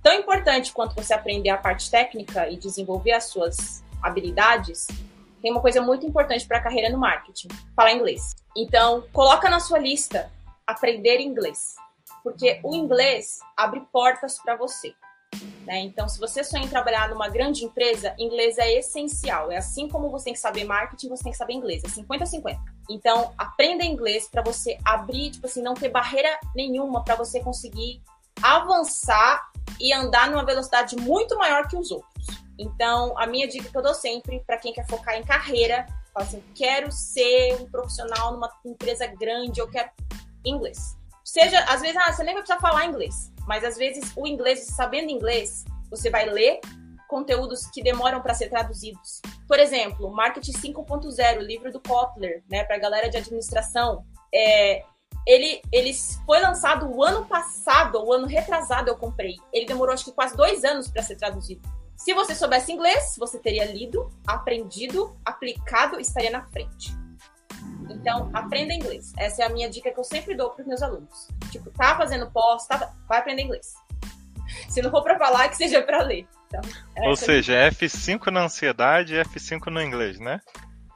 D: Tão importante quanto você aprender a parte técnica e desenvolver as suas habilidades, tem uma coisa muito importante para a carreira no marketing: falar inglês. Então, coloca na sua lista aprender inglês, porque o inglês abre portas para você. Né? Então, se você sonha em trabalhar numa grande empresa, inglês é essencial. É assim como você tem que saber marketing, você tem que saber inglês. É 50-50. Então, aprenda inglês para você abrir, tipo assim, não ter barreira nenhuma para você conseguir avançar e andar numa velocidade muito maior que os outros. Então, a minha dica que eu dou sempre para quem quer focar em carreira, fala assim, quero ser um profissional numa empresa grande, eu quero inglês. Seja, às vezes, ah, você nem vai precisar falar inglês, mas às vezes o inglês, sabendo inglês, você vai ler conteúdos que demoram para ser traduzidos. Por exemplo, Marketing 5.0, livro do Kotler, né, para galera de administração. É, ele, ele foi lançado o ano passado, o ano retrasado eu comprei. Ele demorou acho que quase dois anos para ser traduzido. Se você soubesse inglês, você teria lido, aprendido, aplicado e estaria na frente. Então, aprenda inglês. Essa é a minha dica que eu sempre dou para os meus alunos. Tipo, tá fazendo pós, tá, vai aprender inglês. Se não for para falar, que seja para ler. Então,
C: Ou seja, é F5 na ansiedade e F5 no inglês, né?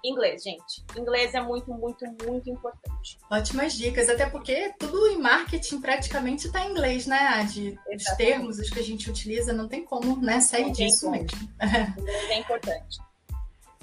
D: Inglês, gente. Inglês é muito, muito, muito importante.
A: Ótimas dicas, até porque tudo em marketing praticamente está em inglês, né, Adi? Os termos, os que a gente utiliza, não tem como né, sair não disso mesmo.
D: É importante.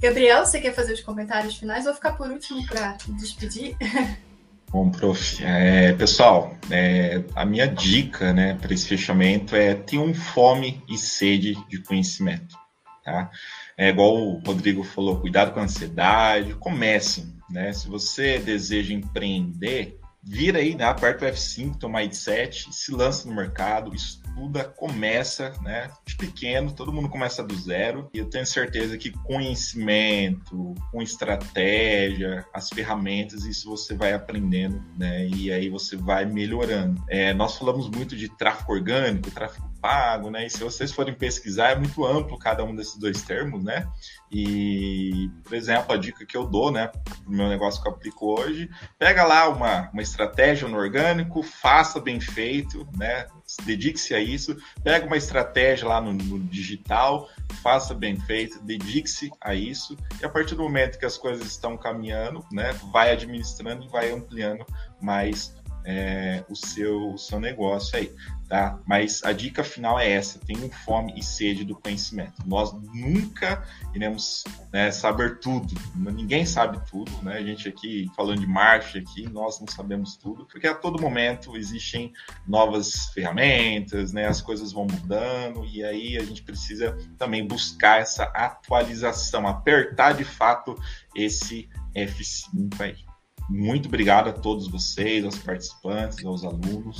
A: Gabriel, você quer fazer os comentários finais? Vou ficar por último para despedir.
B: Bom, prof. É, pessoal, é, a minha dica né, para esse fechamento é ter um fome e sede de conhecimento. Tá? É igual o Rodrigo falou, cuidado com a ansiedade, comecem. Né? Se você deseja empreender, vira aí, né, aperta o F5, toma mindset, se lança no mercado, estuda, começa, né, de pequeno, todo mundo começa do zero, e eu tenho certeza que conhecimento, com estratégia, as ferramentas, isso você vai aprendendo, né, e aí você vai melhorando. É, nós falamos muito de tráfego orgânico, tráfego pago, né? E se vocês forem pesquisar, é muito amplo cada um desses dois termos, né? E, por exemplo, a dica que eu dou, né, pro meu negócio que eu aplico hoje, pega lá uma, uma estratégia no orgânico, faça bem feito, né? Dedique-se a isso, pega uma estratégia lá no, no digital, faça bem feito, dedique-se a isso, e a partir do momento que as coisas estão caminhando, né, vai administrando e vai ampliando mais é, o, seu, o seu negócio aí tá? Mas a dica final é essa: tenham fome e sede do conhecimento. Nós nunca iremos né, saber tudo. Ninguém sabe tudo, né? A gente aqui falando de marcha aqui, nós não sabemos tudo, porque a todo momento existem novas ferramentas, né? As coisas vão mudando e aí a gente precisa também buscar essa atualização, apertar de fato esse F5 aí. Muito obrigado a todos vocês, aos participantes, aos alunos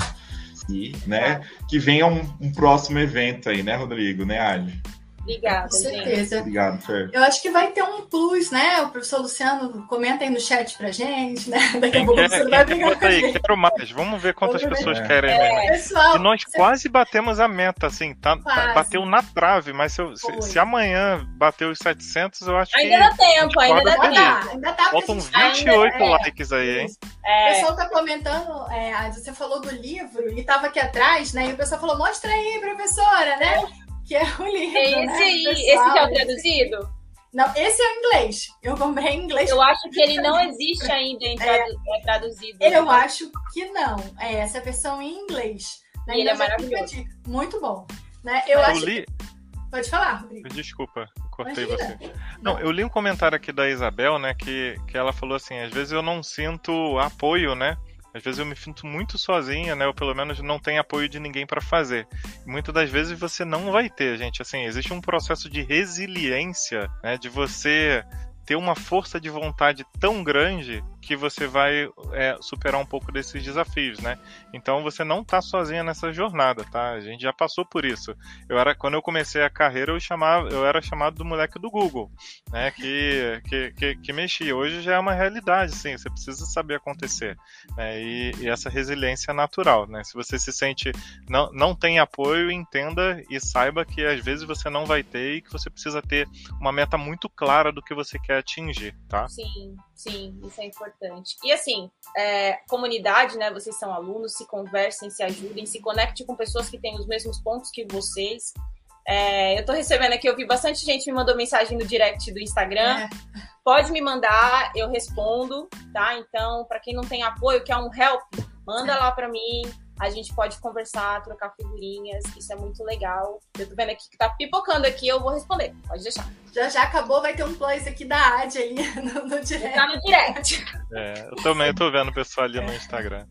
B: e, né, que venha um, um próximo evento aí, né, Rodrigo, né, Ali?
D: Obrigada, Com
A: certeza.
D: Gente.
B: Obrigado, Fer.
A: Eu acho que vai ter um plus, né? O professor Luciano comenta aí no chat pra gente, né? Daqui a pouco você vai
C: brigar com aí, Quero mais. Vamos ver quantas Vamos pessoas ver. querem. É. Pessoal, e nós você... quase batemos a meta, assim. Tá, tá bateu na trave, mas se, eu, se, se, amanhã bateu os 700, eu acho
D: ainda que... Ainda dá tempo, ainda dá tempo.
A: Ainda dá
C: Faltam 28 ainda, é. likes aí, hein?
A: É. O pessoal tá comentando, é, você falou do livro e tava aqui atrás, né? E o pessoal falou, mostra aí, professora, né? Que é o livro. É
D: esse né, aí, esse que é o traduzido?
A: Não, esse é o inglês. Eu comprei em inglês.
D: Eu acho que ele não existe ainda em tradu é, é traduzido.
A: Eu acho que não. É essa versão em inglês.
D: Né? E ele é maravilhoso.
A: Muito bom. Né? Eu, eu acho li... Pode falar, Rodrigo.
C: Desculpa, cortei Imagina. você. Não, não, eu li um comentário aqui da Isabel, né, que, que ela falou assim, às vezes eu não sinto apoio, né, às vezes eu me sinto muito sozinha, né? Ou pelo menos não tenho apoio de ninguém para fazer. Muitas das vezes você não vai ter, gente. Assim, existe um processo de resiliência, né? De você ter uma força de vontade tão grande que você vai é, superar um pouco desses desafios, né? Então você não está sozinha nessa jornada, tá? A gente já passou por isso. Eu era quando eu comecei a carreira eu chamava, eu era chamado do moleque do Google, né? Que que, que, que mexia. Hoje já é uma realidade, sim. Você precisa saber acontecer, né? E, e essa resiliência é natural, né? Se você se sente não não tem apoio, entenda e saiba que às vezes você não vai ter e que você precisa ter uma meta muito clara do que você quer atingir, tá?
D: Sim. Sim, isso é importante. E assim, é, comunidade, né? Vocês são alunos, se conversem, se ajudem, se conectem com pessoas que têm os mesmos pontos que vocês. É, eu tô recebendo aqui, eu vi bastante gente me mandou mensagem no direct do Instagram. É. Pode me mandar, eu respondo, tá? Então, para quem não tem apoio, quer um help, manda lá para mim a gente pode conversar, trocar figurinhas, isso é muito legal. Eu tô vendo aqui que tá pipocando aqui, eu vou responder. Pode deixar.
A: Já já acabou, vai ter um plus aqui da Ad ali no, no direct.
D: Tá no direct.
C: É, eu também tô vendo o pessoal ali no Instagram.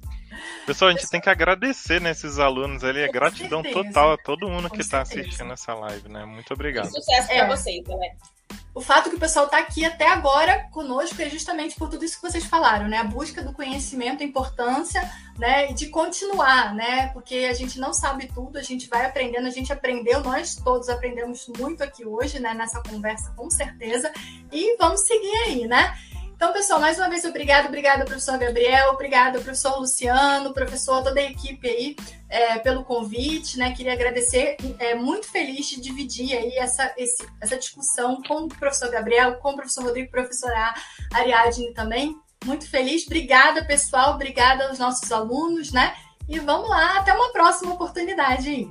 C: Pessoal, a gente tem que agradecer nesses né, alunos ali, é gratidão certeza. total a todo mundo Com que está assistindo essa live, né? Muito obrigado.
D: sucesso para é. vocês, galera
A: o fato que o pessoal está aqui até agora conosco é justamente por tudo isso que vocês falaram, né? A busca do conhecimento, a importância, né? E de continuar, né? Porque a gente não sabe tudo, a gente vai aprendendo, a gente aprendeu, nós todos aprendemos muito aqui hoje, né? Nessa conversa, com certeza. E vamos seguir aí, né? Então, pessoal, mais uma vez, obrigado, obrigada, professor Gabriel, obrigada, professor Luciano, professor, toda a equipe aí, é, pelo convite, né? Queria agradecer, é, muito feliz de dividir aí essa, esse, essa discussão com o professor Gabriel, com o professor Rodrigo, professora Ariadne também. Muito feliz, obrigada, pessoal, obrigada aos nossos alunos, né? E vamos lá, até uma próxima oportunidade.